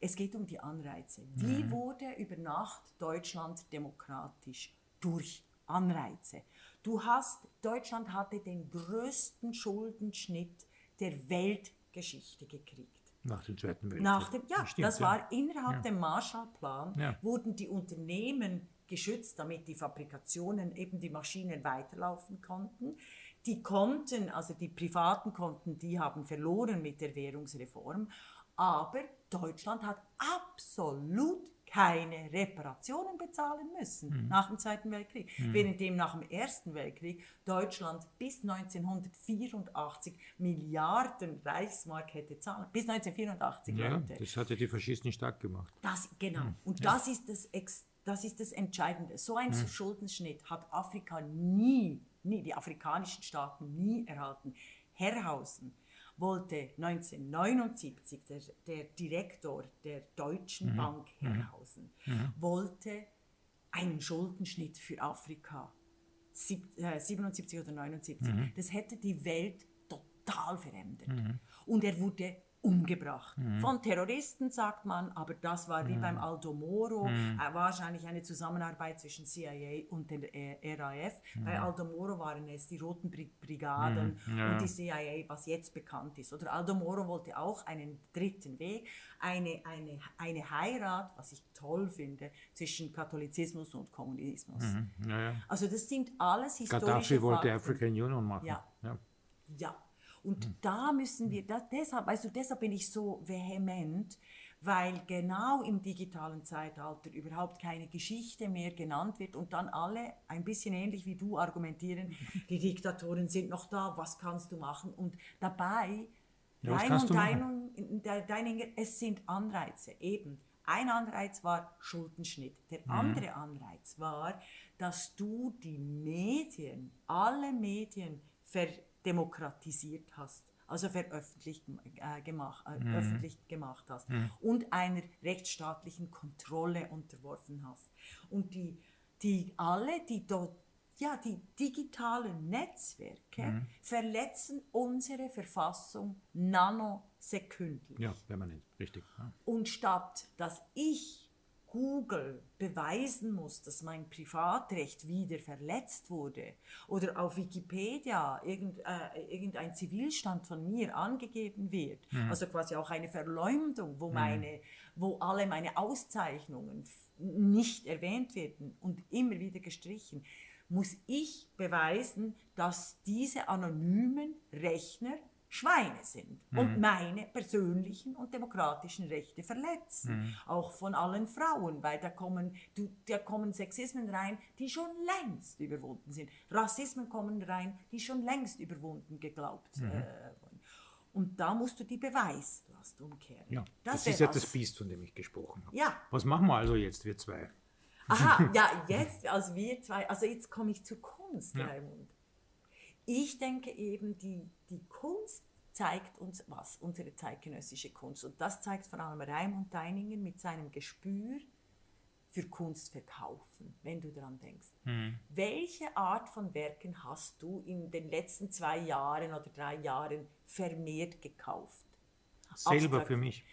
es geht um die Anreize. Wie mhm. wurde über Nacht Deutschland demokratisch durch Anreize? Du hast, Deutschland hatte den größten Schuldenschnitt der Weltgeschichte gekriegt. Nach dem Zweiten Weltkrieg. Nach dem, ja, Stimmt, das war innerhalb ja. dem Marshallplan, ja. wurden die Unternehmen geschützt, damit die Fabrikationen, eben die Maschinen weiterlaufen konnten. Die konnten, also die privaten Konten, die haben verloren mit der Währungsreform. Aber Deutschland hat absolut keine Reparationen bezahlen müssen mhm. nach dem Zweiten Weltkrieg. Mhm. Währenddem nach dem Ersten Weltkrieg Deutschland bis 1984 Milliarden Reichsmark hätte zahlen. Bis 1984, ja, Leute. Das hatte die Faschisten stark gemacht. Das, genau. Mhm. Und ja. das, ist das, das ist das Entscheidende. So ein mhm. Schuldenschnitt hat Afrika nie, nie, die afrikanischen Staaten nie erhalten. Herrhausen wollte 1979 der, der Direktor der Deutschen mhm. Bank mhm. Herrhausen mhm. wollte einen Schuldenschnitt für Afrika. Sieb, äh, 77 oder 79. Mhm. Das hätte die Welt total verändert. Mhm. Und er wurde umgebracht. Mhm. Von Terroristen sagt man, aber das war wie mhm. beim Aldo Moro, mhm. äh, wahrscheinlich eine Zusammenarbeit zwischen CIA und der äh, RAF. Bei Aldo Moro waren es die Roten Brigaden mhm. ja. und die CIA, was jetzt bekannt ist. Oder Aldo Moro wollte auch einen dritten Weg, eine, eine, eine Heirat, was ich toll finde, zwischen Katholizismus und Kommunismus. Mhm. Ja, ja. Also das sind alles historische Gaddafi wollte African Union machen. Ja. ja. Und mhm. da müssen wir, das, deshalb, also deshalb bin ich so vehement, weil genau im digitalen Zeitalter überhaupt keine Geschichte mehr genannt wird und dann alle ein bisschen ähnlich wie du argumentieren, die Diktatoren sind noch da, was kannst du machen? Und dabei, ja, Raimund Deininger, es sind Anreize, eben. Ein Anreiz war Schuldenschnitt. Der mhm. andere Anreiz war, dass du die Medien, alle Medien ver demokratisiert hast, also veröffentlicht äh, gemacht, äh, mhm. öffentlich gemacht hast mhm. und einer rechtsstaatlichen Kontrolle unterworfen hast. Und die, die alle, die dort ja, die digitalen Netzwerke mhm. verletzen unsere Verfassung nanosekündlich. Ja, permanent, richtig. Ja. Und statt dass ich Google beweisen muss, dass mein Privatrecht wieder verletzt wurde oder auf Wikipedia irgend, äh, irgendein Zivilstand von mir angegeben wird, mhm. also quasi auch eine Verleumdung, wo, mhm. meine, wo alle meine Auszeichnungen nicht erwähnt werden und immer wieder gestrichen, muss ich beweisen, dass diese anonymen Rechner Schweine sind mhm. und meine persönlichen und demokratischen Rechte verletzen. Mhm. Auch von allen Frauen, weil da kommen, da kommen Sexismen rein, die schon längst überwunden sind. Rassismen kommen rein, die schon längst überwunden geglaubt mhm. äh, wurden. Und da musst du die Beweislast umkehren. Ja, das, das ist ja das Biest, von dem ich gesprochen habe. Ja. Was machen wir also jetzt, wir zwei? Aha, ja, jetzt, also wir zwei, also jetzt komme ich zur Kunst, Ja. Raimund. Ich denke eben, die, die Kunst zeigt uns was, unsere zeitgenössische Kunst. Und das zeigt vor allem Raimund Deininger mit seinem Gespür für Kunst verkaufen, wenn du daran denkst. Welche Art von Werken hast du in den letzten zwei Jahren oder drei Jahren vermehrt gekauft? Selber Abstrakt. für mich.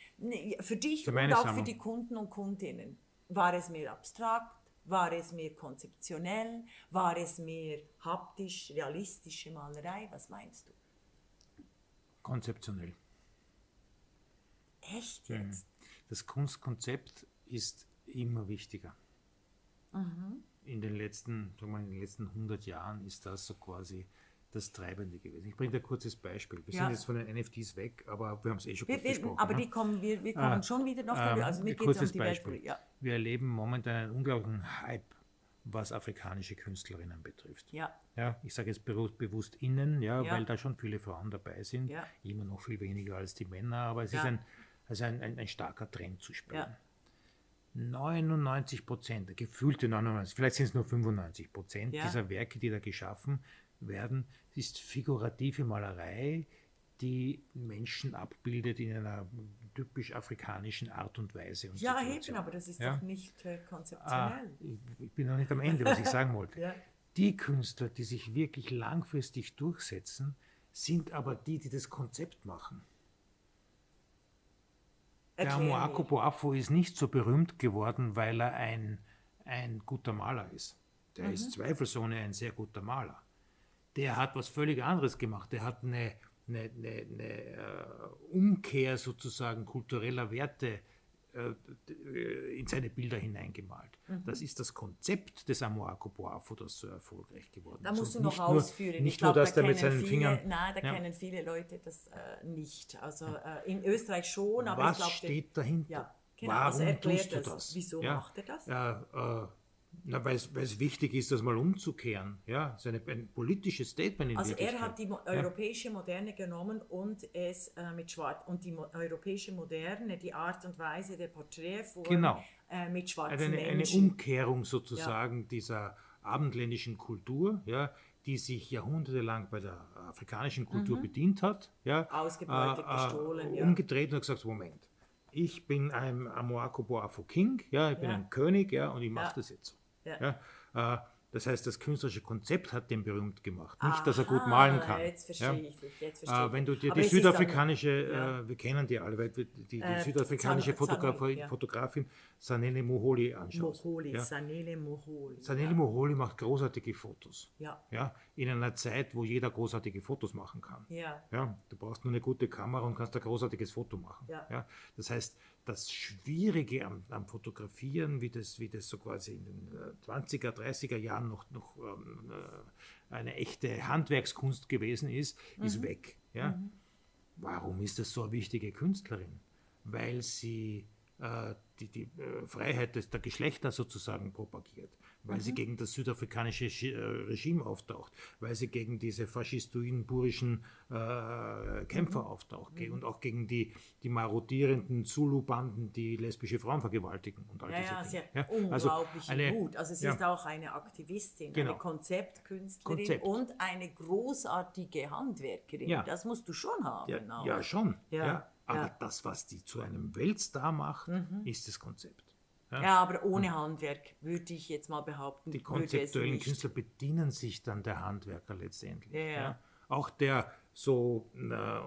Für dich Für und auch für Sammlung. die Kunden und Kundinnen. War es mehr abstrakt? War es mehr konzeptionell? War es mehr haptisch, realistische Malerei? Was meinst du? Konzeptionell. Echt jetzt? Das Kunstkonzept ist immer wichtiger. In den letzten, sagen wir in den letzten 100 Jahren ist das so quasi das Treibende gewesen. Ich bringe dir ein kurzes Beispiel. Wir Ja. sind jetzt von den NFTs weg, aber wir haben es eh schon Wir, besprochen. aber ne? die kommen, wir, wir kommen Ah, schon wieder noch Ähm. Also mir ein geht es kurzes um die Beispiel. Welt. Ja. Wir erleben momentan einen unglaublichen Hype, was afrikanische Künstlerinnen betrifft. Ja. Ja, ich sage jetzt bewusst, innen, ja, Ja. weil da schon viele Frauen dabei sind. Ja. Immer noch viel weniger als die Männer, aber es Ja. ist ein, also ein, ein, ein starker Trend zu spüren. Ja. 99 Prozent, gefühlte 99, vielleicht sind es nur 95 Prozent dieser Werke, die da geschaffen werden, ist figurative Malerei, die Menschen abbildet in einer typisch afrikanischen Art und Weise. Und ja, Situation. eben, aber das ist Ja. doch nicht äh, Ah, konzeptionell. ich ich bin noch nicht am Ende, was ich sagen wollte. Ja. Die Künstler, die sich wirklich langfristig durchsetzen, sind aber die, die das Konzept machen. Der. Amoako Boafo ist nicht so berühmt geworden, weil er ein, ein guter Maler ist. Der Mhm. ist zweifelsohne ein sehr guter Maler. Der hat was völlig anderes gemacht. Der hat eine, eine, eine, eine äh, Umkehr sozusagen kultureller Werte äh, d- in seine Bilder hineingemalt. Mhm. Das ist das Konzept des Amoako Boafo, das so erfolgreich geworden Da ist. musst du noch nur- ausführen. Nicht ich nur, glaub, dass da der mit seinen viele, Fingern... Nein, da Ja. kennen viele Leute das äh, nicht. Also äh, in Österreich schon, aber Was ich glaube... steht dahinter? Ja, genau. Warum also erklärt tust du das. das? Wieso Ja. macht er das? Ja, äh, na, weil es wichtig ist, das mal umzukehren. Ja, ist eine, ein politisches Statement in Also er hat die mo europäische Moderne genommen und es äh, mit Schwarz und die europäische Moderne, die Art und Weise der Porträtform Genau. äh, mit schwarzen Also eine, eine. Umkehrung sozusagen dieser abendländischen Kultur, ja, die sich jahrhundertelang bei der afrikanischen Kultur bedient hat, ja, Mhm. Ausgebeutet, gestohlen, ja. umgedreht und hat gesagt, Moment, ich bin ein Amoako Boafo King, ja, ich bin Ja. ein König, ja, und ich mache Ja. das jetzt so. Ja. Ja, äh, das heißt, das künstlerische Konzept hat den berühmt gemacht, nicht, dass er gut Aha, malen kann. Jetzt verstehe ich dich, jetzt verstehe Äh, wenn du dir Aber die ist dann- südafrikanische, ja. äh, wir kennen die alle, weil die, die, die Äh, südafrikanische Zan- Fotograf Zanoni, ja. Fotografin Sanele Moholi anschaust. Moholi, ja. Sanele Moholi. Sanele ja. Moholi macht großartige Fotos. Ja. Ja, in einer Zeit, wo jeder großartige Fotos machen kann. Ja. Ja, du brauchst nur eine gute Kamera und kannst ein großartiges Foto machen. Ja. das heißt, das Schwierige am, am Fotografieren, wie das, wie das so quasi in den äh, 20er, 30er Jahren noch, noch ähm, äh, eine echte Handwerkskunst gewesen ist, ist Mhm. weg. Ja? Warum ist das so eine wichtige Künstlerin? Weil sie äh, die, die äh, Freiheit des, der Geschlechter sozusagen propagiert, weil Mhm. sie gegen das südafrikanische Schi- äh, Regime auftaucht, weil sie gegen diese faschistoiden burischen äh, Kämpfer Mhm. auftaucht ge- und auch gegen die, die marodierenden Zulu-Banden, die lesbische Frauen vergewaltigen und all Ja, diese ja, sie Dinge. hat unglaublich eine- gut. Also sie ja. ist auch eine Aktivistin, Genau. eine Konzeptkünstlerin Konzept. und eine großartige Handwerkerin. Ja. Das musst du schon haben. Ja, auch. ja schon. Ja, Ja. Aber ja. Mhm. das, was die zu einem Weltstar macht, ist das Konzept. Ja, aber ohne Handwerk würde ich jetzt mal behaupten, Die konzeptuellen. Künstler bedienen sich dann der Handwerker letztendlich. Ja, ja. Auch der so äh,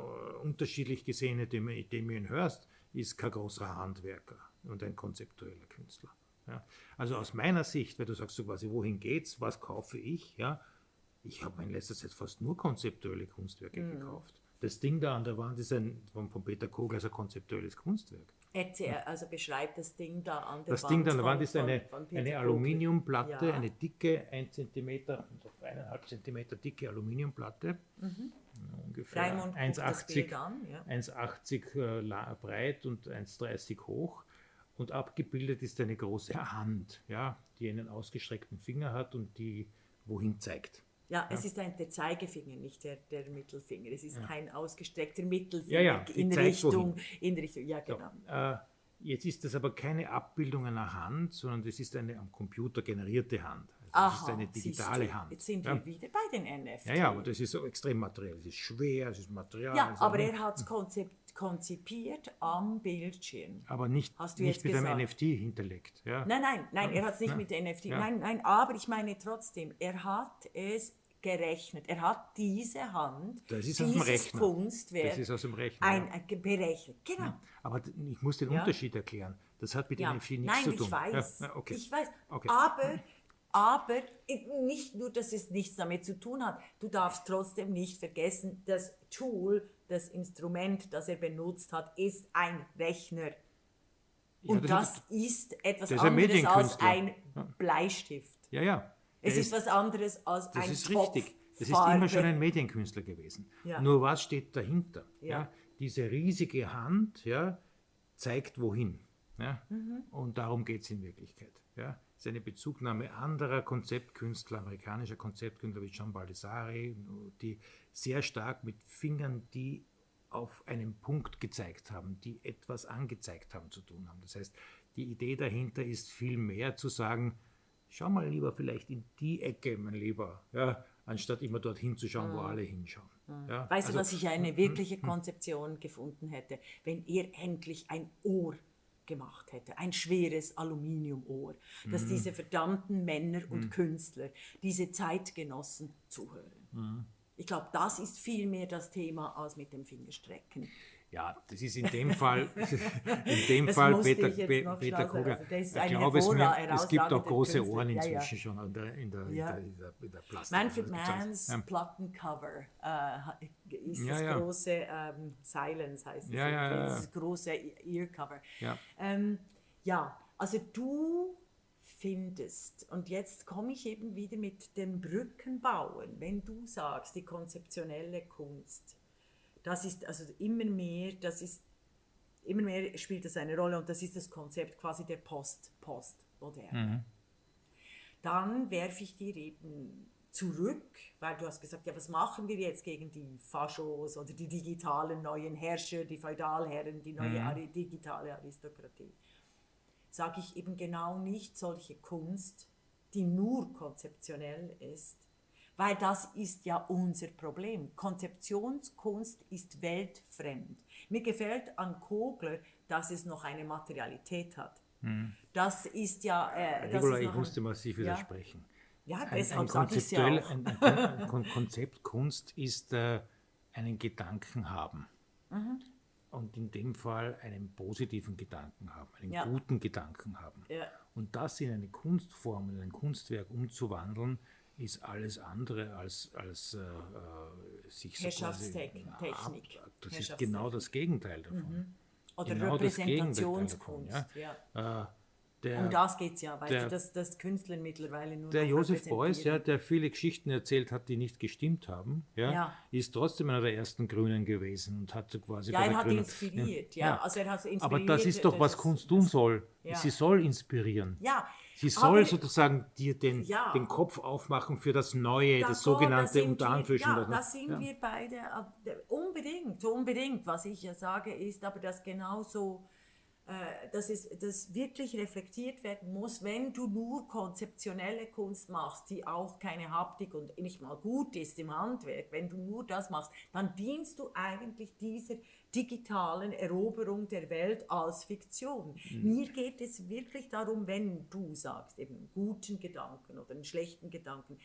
unterschiedlich gesehene Damien Hirst ist kein großer Handwerker und ein konzeptueller Künstler. Ja. Also aus meiner Sicht, weil du sagst so quasi, wohin geht's, was kaufe ich, ja, ich habe in letzter Zeit fast nur konzeptuelle Kunstwerke Mhm. gekauft. Das Ding da an der Wand ist ein, von, von Peter Kogler ein konzeptuelles Kunstwerk. Erzähl, also beschreibt das Ding da an der Das Wand. Ding da an der von- Wand ist von- eine, von Peter eine. Aluminiumplatte, Ja. eine dicke, 1 cm, also 1,5 cm dicke Aluminiumplatte. Ungefähr Mhm. Das Bild 1,80 an. Ja. 1,80 äh, breit und 1,30 hoch. Und abgebildet ist eine große Hand, ja, die einen ausgestreckten Finger hat und die wohin zeigt. Ja, es ist ein, der Zeigefinger, nicht der, der Mittelfinger. Es ist kein ausgestreckter Ja, Mittelfinger ja, in, Richtung, in Richtung. Ja, genau. äh, Jetzt ist das aber keine Abbildung einer Hand, sondern das ist eine am Computer generierte Hand. Aha, das ist eine digitale Hand. Jetzt sind ja. wir wieder bei den NFT. Ja, ja, aber das ist so extrem materiell. Es ist schwer, es ist Material. Ja, aber er hat es konzipiert am Bildschirm. aber nicht, Hast du nicht jetzt mit einem gesagt. NFT hinterlegt. Ja. Nein, nein, nein, er hat es nicht mit NFT. Nein, nein, aber ich meine trotzdem, er hat es gerechnet. Er hat diese Hand, Das ist dieses. Kunstwerk, Das ist aus dem Rechner. ein, ein, ge- berechnet. Genau. Aber ich muss den. Unterschied erklären. Das hat mit Ja. NFT nichts Nein, zu ich tun. weiß. Ja, ja, okay. Ich weiß. Okay. Aber, aber nicht nur, dass es nichts damit zu tun hat. Du darfst trotzdem nicht vergessen, das Tool, das Instrument, das er benutzt hat, ist ein Rechner. Und das das, ist- ist etwas das ist ein anderes als ein Bleistift. Ja, ja. Es Er ist was anderes als Das ein ist Topf richtig. Das ist immer schon ein Medienkünstler gewesen. Ja. Nur was steht dahinter? Ja. Diese riesige Hand ja, zeigt wohin. Ja? Mhm. Und darum geht es in Wirklichkeit. Ja? Es ist eine Bezugnahme anderer Konzeptkünstler, amerikanischer Konzeptkünstler wie John Baldessari, die sehr stark mit Fingern, die auf einen Punkt gezeigt haben, die etwas angezeigt haben, zu tun haben. Das heißt, die Idee dahinter ist viel mehr zu sagen, schau mal lieber vielleicht in die Ecke, mein Lieber, ja, anstatt immer dorthin zu schauen, wo alle hinschauen. Ja, Mhm. Weißt also- du, was ich eine wirkliche Konzeption gefunden hätte? Wenn er endlich ein Ohr gemacht hätte, ein schweres Aluminiumohr, dass Mhm. diese verdammten Männer und Künstler, diese Zeitgenossen zuhören. Mhm. Ich glaube, das ist viel mehr das Thema als mit dem Fingerstrecken. Ja, das ist in dem Fall, in dem Das Fall Peter, Peter. Kogler. Also ich glaube, es, mir, es gibt auch große Künstler. Ohren Ja, ja. inzwischen schon in der, in der, Ja. in der, in der, Plastik. Manfred Also, Manns ja. Plattencover äh, ist Ja, das große ähm, Silence heißt es. Ja, ja, ja, ja. Das große Earcover. Ja. Ähm, ja, also du findest, und jetzt komme ich eben wieder mit dem Brückenbauen, wenn du sagst, die konzeptionelle Kunst, das ist also immer mehr, das ist immer mehr spielt das eine Rolle und das ist das Konzept quasi der Post, Postmoderne. Dann werfe ich dir eben zurück, weil du hast gesagt, ja, was machen wir jetzt gegen die Faschos oder die digitalen neuen Herrscher, die Feudalherren, die neue Ari digitale Aristokratie. Sage ich eben genau nicht solche Kunst, die nur konzeptionell ist, weil das ist ja unser Problem. Konzeptionskunst ist weltfremd. Mir gefällt an Kogler, dass es noch eine Materialität hat. Das ist ja. Äh, das Regula, ist ich noch ein- muss dir massiv Ja. widersprechen. Ja, Ein, ein, deshalb sage ich ja auch. ein, ein, Kon- ein Kon Konzept Kunst ist äh, einen Gedanken haben. Mhm. Und in dem Fall einen positiven Gedanken haben, einen Ja. guten Gedanken haben. Ja. Und das in eine Kunstform, in ein Kunstwerk umzuwandeln, ist alles andere als, als äh, äh, sich so Herrschaftstechnik. ab- Das ist genau das Gegenteil davon. Oder genau das davon, Repräsentationskunst. Ja. Äh, der, Um das geht es ja, weißt der- du, dass, dass Künstler mittlerweile nur Der Josef Beuys, ja, der viele Geschichten erzählt hat, die nicht gestimmt haben, ja, Ja. ist trotzdem einer der ersten Grünen gewesen und hat so quasi Ja, er hat Grünen, inspiriert, ja. Also er hat so Aber inspiriert, das ist doch, was das- Kunst tun soll. ja. Sie soll inspirieren. Ja. Sie soll aber- sozusagen dir den, Ja. den Kopf aufmachen für das Neue, das sogenannte da sind unter wir- Anführungsstrichen. Ja, da sind ja. wir beide äh, unbedingt, unbedingt. Was ich ja sage, ist aber, dass genauso, äh, dass es das wirklich reflektiert werden muss, wenn du nur konzeptionelle Kunst machst, die auch keine Haptik und nicht mal gut ist im Handwerk, wenn du nur das machst, dann dienst du eigentlich dieser digitalen Eroberung der Welt als Fiktion. Mir geht es wirklich darum, wenn du sagst, eben einen guten Gedanken oder einen schlechten Gedanken,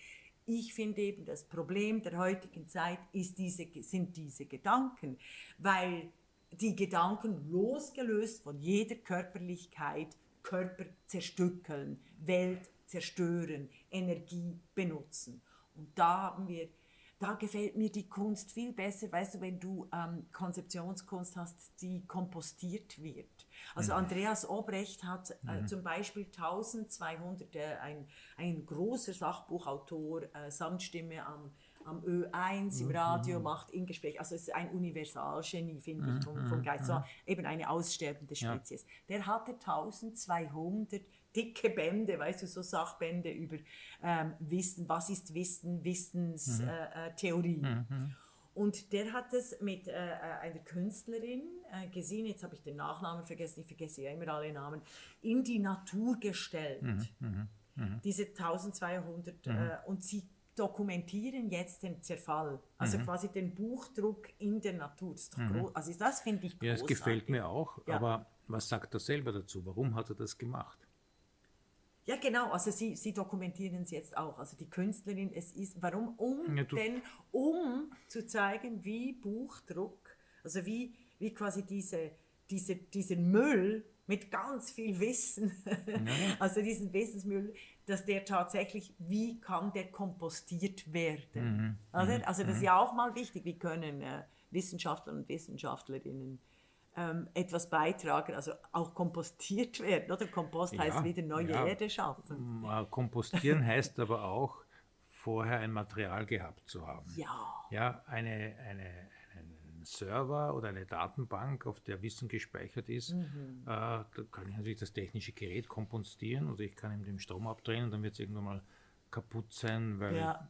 ich finde eben, das Problem der heutigen Zeit ist diese, sind diese Gedanken, weil die Gedanken losgelöst von jeder Körperlichkeit Körper zerstückeln, Welt zerstören, Energie benutzen. Und da haben wir, da gefällt mir die Kunst viel besser, weißt du, wenn du ähm, Konzeptionskunst hast, die kompostiert wird. Also Andreas Obrecht hat äh, zum Beispiel 1200, äh, ein, ein großer Sachbuchautor, äh, Sandstimme am, am Ö1 im Radio, macht in Gespräch, also es ist ein Universalgenie, finde ich, vom, vom Geist, so eben eine aussterbende Spezies. Der hatte 1200 dicke Bände, weißt du, so Sachbände über ähm, Wissen, was ist Wissen, Wissenstheorie. Äh, äh, Theorie. Und der hat es mit äh, äh, einer Künstlerin äh, gesehen, jetzt habe ich den Nachnamen vergessen, ich vergesse ja immer alle Namen, in die Natur gestellt. Mhm, mh, mh. Diese 1200 mhm. äh, und sie dokumentieren jetzt den Zerfall, also mhm. quasi den Buchdruck in der Natur. Das mhm. Also das finde ich großartig. Ja, es gefällt mir auch, ja. aber was sagt er selber dazu? Warum hat er das gemacht? Ja, genau, also sie, sie dokumentieren es jetzt auch. Also die Künstlerin, es ist, warum? Um, ja, denn, um zu zeigen, wie Buchdruck, also wie, wie quasi diese, diese, diesen Müll mit ganz viel Wissen, ja. also diesen Wissensmüll, dass der tatsächlich, wie kann der kompostiert werden? Mhm. Also, also das ist ja auch mal wichtig, wie können äh, Wissenschaftler und Wissenschaftlerinnen ähm, etwas beitragen, also auch kompostiert werden, oder? Kompost ja, heißt wieder neue ja. Erde schaffen. Kompostieren heißt aber auch, vorher ein Material gehabt zu haben. Ja. Ja, eine, eine, einen Server oder eine Datenbank, auf der Wissen gespeichert ist, mhm. äh, da kann ich natürlich das technische Gerät kompostieren oder ich kann ihm den Strom abdrehen und dann wird es irgendwann mal kaputt sein, weil ja.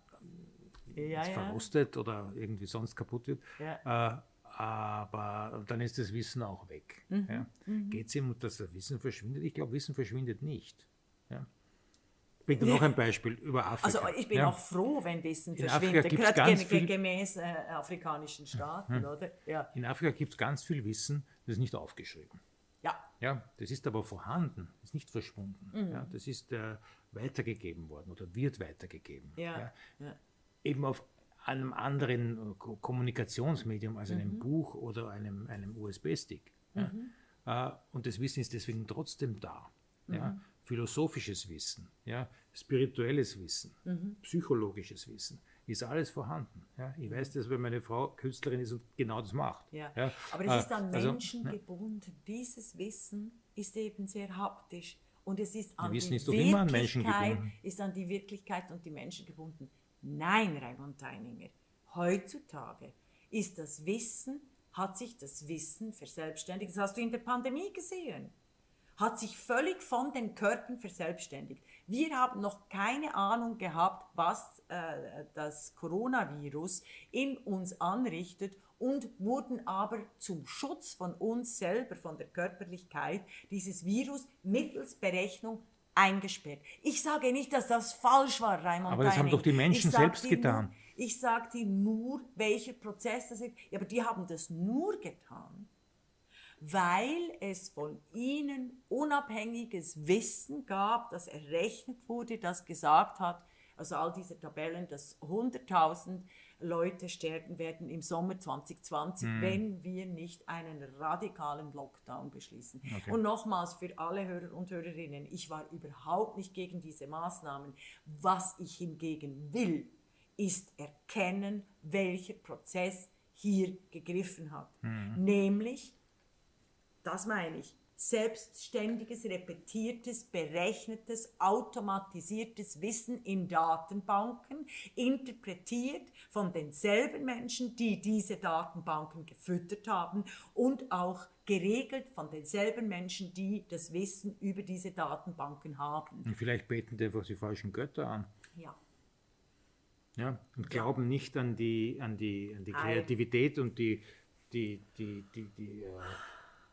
es verrostet oder irgendwie sonst kaputt wird. Äh, aber dann ist das Wissen auch weg. Mhm. Ja. Mhm. Geht es ihm, dass das Wissen verschwindet? Ich glaube, Wissen verschwindet nicht. Ja. Ich bringe noch ein Beispiel über Afrika. Also ich bin ja. auch froh, wenn Wissen in verschwindet, gerade ge gemäß äh, afrikanischen Staaten, mhm. oder? Ja. In Afrika gibt es ganz viel Wissen, das ist nicht aufgeschrieben. Ja. Ja, das ist aber vorhanden, ist nicht verschwunden. Mhm. Ja, das ist äh, weitergegeben worden oder wird weitergegeben. Ja. ja. Eben auf einem anderen Kommunikationsmedium als einem mhm. Buch oder einem, einem USB-Stick. Mhm. Ja. Äh, und das Wissen ist deswegen trotzdem da. Mhm. Ja. Philosophisches Wissen, ja. spirituelles Wissen, mhm. psychologisches Wissen ist alles vorhanden. Ja. Ich weiß das, weil meine Frau Künstlerin ist und genau das macht. Ja. ja. Aber es ist an also, Menschen gebunden. Dieses Wissen ist eben sehr haptisch. Und es ist an, Wissen die ist immer an Menschen gebunden. ist an die Wirklichkeit und die Menschen gebunden. Nein, Raimund Teininger, heutzutage ist das Wissen, hat sich das Wissen verselbstständigt. Das hast du in der Pandemie gesehen. Hat sich völlig von den Körpern verselbstständigt. Wir haben noch keine Ahnung gehabt, was äh, das Coronavirus in uns anrichtet und wurden aber zum Schutz von uns selber, von der Körperlichkeit dieses Virus mittels Berechnung eingesperrt. Ich sage nicht, dass das falsch war, Raimund Aber das Deining. haben doch die Menschen selbst getan. Nur, ich sage dir nur, welcher Prozess das ist. Ja, aber die haben das nur getan, weil es von ihnen unabhängiges Wissen gab, das errechnet wurde, das gesagt hat, also all diese Tabellen, dass 100.000 Leute sterben werden im Sommer 2020, mhm. wenn wir nicht einen radikalen Lockdown beschließen. Okay. Und nochmals für alle Hörer und Hörerinnen, ich war überhaupt nicht gegen diese Maßnahmen. Was ich hingegen will, ist erkennen, welcher Prozess hier gegriffen hat. Mhm. Nämlich, das meine ich, selbstständiges, repetiertes, berechnetes, automatisiertes Wissen in Datenbanken, interpretiert von denselben Menschen, die diese Datenbanken gefüttert haben und auch geregelt von denselben Menschen, die das Wissen über diese Datenbanken haben. Und vielleicht beten die einfach die falschen Götter an. Ja. Ja, und glauben ja. nicht an die, an die, an die Kreativität und die, die, die, die, die, äh,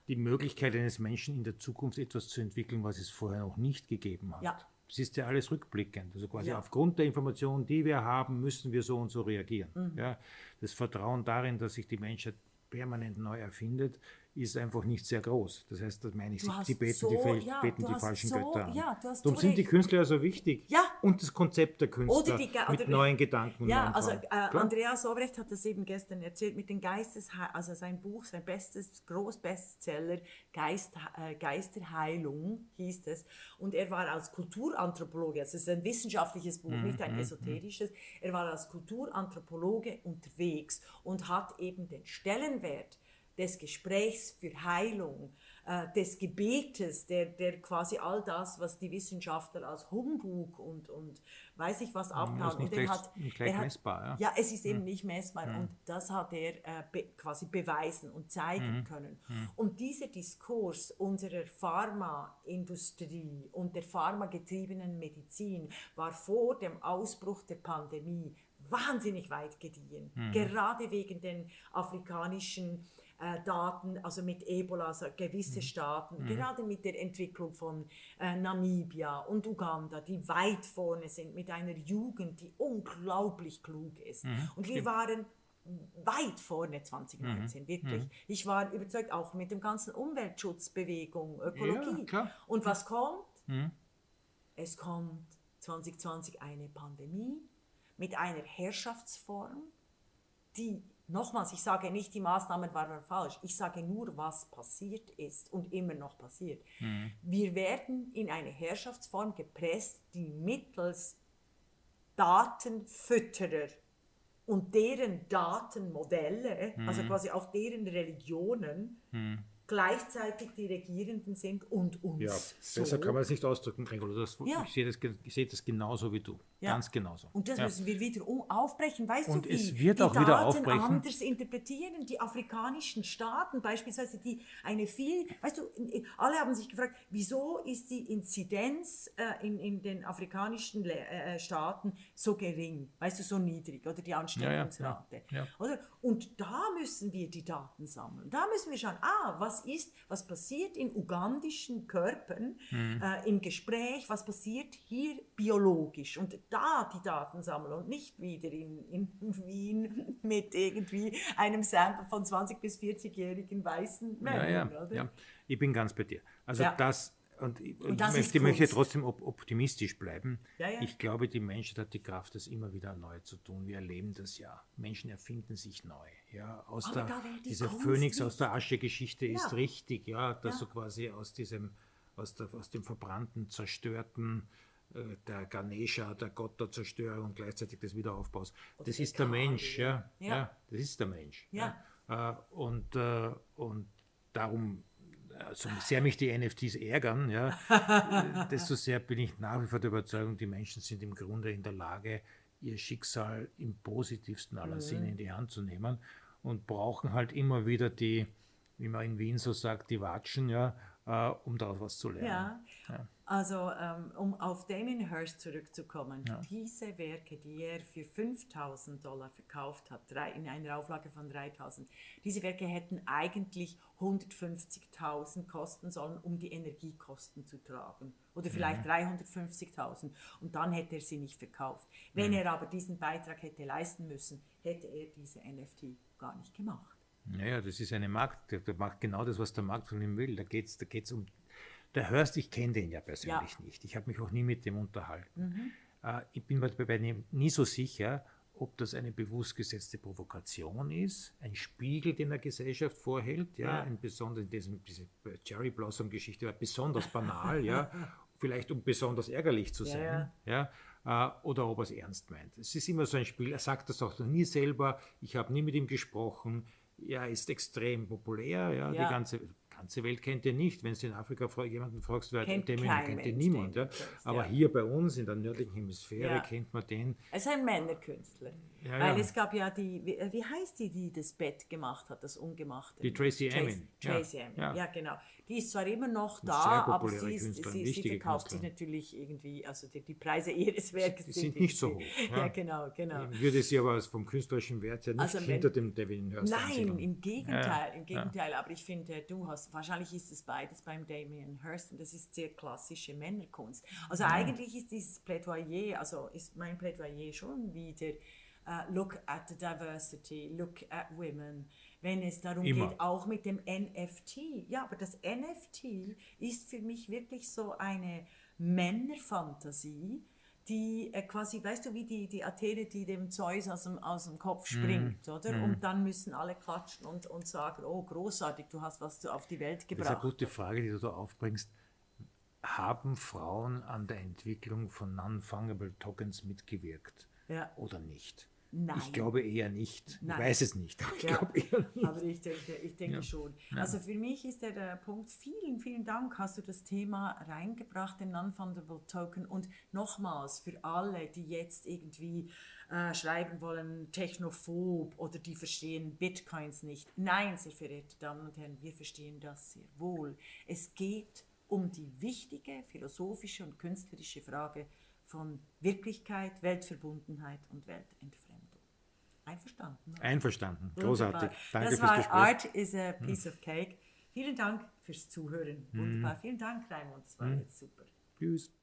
die Möglichkeit eines Menschen in der Zukunft etwas zu entwickeln, was es vorher noch nicht gegeben hat. Ja. Das ist ja alles rückblickend. Also quasi ja. aufgrund der Informationen, die wir haben, müssen wir so und so reagieren. Mhm. Ja, das Vertrauen darin, dass sich die Menschheit permanent neu erfindet, ist einfach nicht sehr groß. Das heißt, das meine ich, sie, sie beten, so, die, ja, beten die falschen so, Götter an. Ja, Darum sind die Künstler so wichtig. Ja. Und das Konzept der Künstler die, mit neuen Gedanken. Ja, also äh, Andreas Obrecht hat das eben gestern erzählt mit den Geistes, also sein Buch, sein bestes, Großbestseller, Geist, äh, Geisterheilung hieß es. Und er war als Kulturanthropologe, also es ist ein wissenschaftliches Buch, mm, nicht ein mm, esoterisches, er war als Kulturanthropologe unterwegs und hat eben den Stellenwert des Gesprächs für Heilung, äh, des Gebetes, der, der quasi all das, was die Wissenschaftler als Humbug und, und weiß ich was abhauen. Und er hat, nicht gleich er hat, messbar. Ja. ja, es ist eben mhm. nicht messbar mhm. und das hat er äh, be, quasi beweisen und zeigen mhm. können. Mhm. Und dieser Diskurs unserer Pharmaindustrie und der pharmagetriebenen Medizin war vor dem Ausbruch der Pandemie wahnsinnig weit gediehen, mhm. gerade wegen den afrikanischen äh, Daten, also mit Ebola, also gewisse mhm. Staaten, mhm. gerade mit der Entwicklung von äh, Namibia und Uganda, die weit vorne sind, mit einer Jugend, die unglaublich klug ist. Mhm. Und wir waren weit vorne 2019, mhm. wirklich. Mhm. Ich war überzeugt, auch mit dem ganzen Umweltschutzbewegung, Ökologie. Ja, und was kommt? Mhm. Es kommt 2020 eine Pandemie mit einer Herrschaftsform, die Nochmals, ich sage nicht, die Maßnahmen waren falsch. Ich sage nur, was passiert ist und immer noch passiert. Mhm. Wir werden in eine Herrschaftsform gepresst, die mittels Datenfütterer und deren Datenmodelle, mhm. also quasi auch deren Religionen, mhm gleichzeitig die Regierenden sind und uns. Ja, so. besser kann man es nicht ausdrücken, Gregor. Ja. Ich sehe das, ich sehe das genauso wie du. Ja. Ganz genauso. Und das ja. müssen wir wieder aufbrechen. Weißt und du, wie es wird die auch Daten wieder aufbrechen. anders interpretieren. Die afrikanischen Staaten beispielsweise, die eine viel, weißt du, alle haben sich gefragt, wieso ist die Inzidenz äh, in, in den afrikanischen Le äh, Staaten so gering, weißt du, so niedrig oder die Ansteckungsrate. Oder? Und da müssen wir die Daten sammeln. Da müssen wir schauen, ah, was was ist, was passiert in ugandischen Körpern mhm. äh, im Gespräch, was passiert hier biologisch und da die Daten sammeln und nicht wieder in, in Wien mit irgendwie einem Sample von 20 bis 40-jährigen weißen Männern. Ja, ja, ja, ich bin ganz bei dir. Also das und ich, und ich möchte, möchte, trotzdem optimistisch bleiben. Ja, ja. Ich glaube, die Menschheit hat die Kraft, das immer wieder neu zu tun. Wir erleben das ja. Menschen erfinden sich neu. Ja, aus der, die diese Phönix aus der Asche-Geschichte ja. ist richtig, ja, dass so quasi aus diesem, aus, der, aus dem verbrannten, zerstörten, äh, der Ganesha, der Gott der Zerstörung, gleichzeitig des Wiederaufbaus. das ist der Mensch, ja, ja. das ist der Mensch. Ja. Äh, und, äh, und darum so sehr mich die NFTs ärgern, ja, desto sehr bin ich nach wie vor der Überzeugung, die Menschen sind im Grunde in der Lage, ihr Schicksal im positivsten aller mhm. Sinne in die Hand zu nehmen und brauchen halt immer wieder die, wie man in Wien so sagt, die Watschen, ja, äh, um daraus was zu lernen. Ja. ja. Also ähm, um auf Damien Hirst zurückzukommen, ja. diese Werke, die er für 5000 Dollar verkauft hat, drei, in einer Auflage von 3000, diese Werke hätten eigentlich 150.000 kosten sollen, um die Energiekosten zu tragen. Oder vielleicht ja. 350.000 und dann hätte er sie nicht verkauft. Wenn ja. er aber diesen Beitrag hätte leisten müssen, hätte er diese NFT gar nicht gemacht. Naja, das ist eine Markt, der macht genau das, was der Markt von ihm will. Da geht es da geht's um der Hörst, ich kenne den ja persönlich ja. nicht. Ich habe mich auch nie mit dem unterhalten. Mhm. Äh, ich bin mir dabei nie so sicher, ob das eine bewusst gesetzte Provokation ist, ein Spiegel, den der Gesellschaft vorhält, ja, ja. ein besonders in diesem, diese Cherry Blossom Geschichte war besonders banal, ja, vielleicht um besonders ärgerlich zu sein, ja, ja äh, oder ob er es ernst meint. Es ist immer so ein Spiel, er sagt das auch noch nie selber, ich habe nie mit ihm gesprochen, er ist extrem populär, ja. die ganze ganze Welt kennt ihn nicht. Wenn du in Afrika jemanden fragst, wer kennt, den kennt ihn niemand. Ja. Aber ja. hier bei uns in der nördlichen Hemisphäre ja. kennt man den. Ist ein Männerkünstler. Weil es gab ja die, wie, wie, heißt die, die das Bett gemacht hat, das Ungemachte? Die Tracy Emin. Tracy Emin, ja. genau. Die ist zwar immer noch da, aber sie, ist, sie, sie verkauft sich natürlich irgendwie, also die, die Preise ihres Werkes sind, sind nicht so hoch. Ja. genau, genau. Ich würde sie aber vom künstlerischen Wert her nicht also wenn, hinter dem Damien Hirst Nein, ansehen. im Gegenteil, im Gegenteil. Aber ich finde, du hast, wahrscheinlich ist es beides beim Damien Hirst und das ist sehr klassische Männerkunst. Also eigentlich ist dieses Plädoyer, also ist mein Plädoyer schon wieder uh, look at the diversity, look at women, wenn es darum Immer. geht, auch mit dem NFT. Ja, aber das NFT ist für mich wirklich so eine Männerfantasie, die äh, quasi, weißt du, wie die, die Athene, die dem Zeus aus dem, aus dem Kopf mhm. springt, mm. oder? Mm. Und dann müssen alle klatschen und, und sagen, oh, großartig, du hast was auf die Welt gebracht. Das ist eine gute Frage, die du da aufbringst. Haben Frauen an der Entwicklung von Non-Fungible Tokens mitgewirkt ja. oder nicht? Nein. Ich glaube eher nicht. Nein. Ich weiß es nicht. Aber ich ja, glaube eher nicht. Aber ich denke, ich denke ja. schon. Ja. Also für mich ist der, der Punkt, vielen, vielen Dank, hast du das Thema reingebracht, den Non-Fundable Token. Und nochmals, für alle, die jetzt irgendwie äh, schreiben wollen, technophob oder die verstehen Bitcoins nicht. Nein, sehr verehrte Damen und Herren, wir verstehen das sehr wohl. Es geht um die wichtige philosophische und künstlerische Frage, von Wirklichkeit, Weltverbundenheit und Weltentfremdung. Einverstanden? Oder? Einverstanden. Großartig. Danke das war Art is a Piece hm. of Cake. Vielen Dank fürs Zuhören. Wunderbar. Hm. Vielen Dank, Raimund. Das war hm. jetzt super. Tschüss.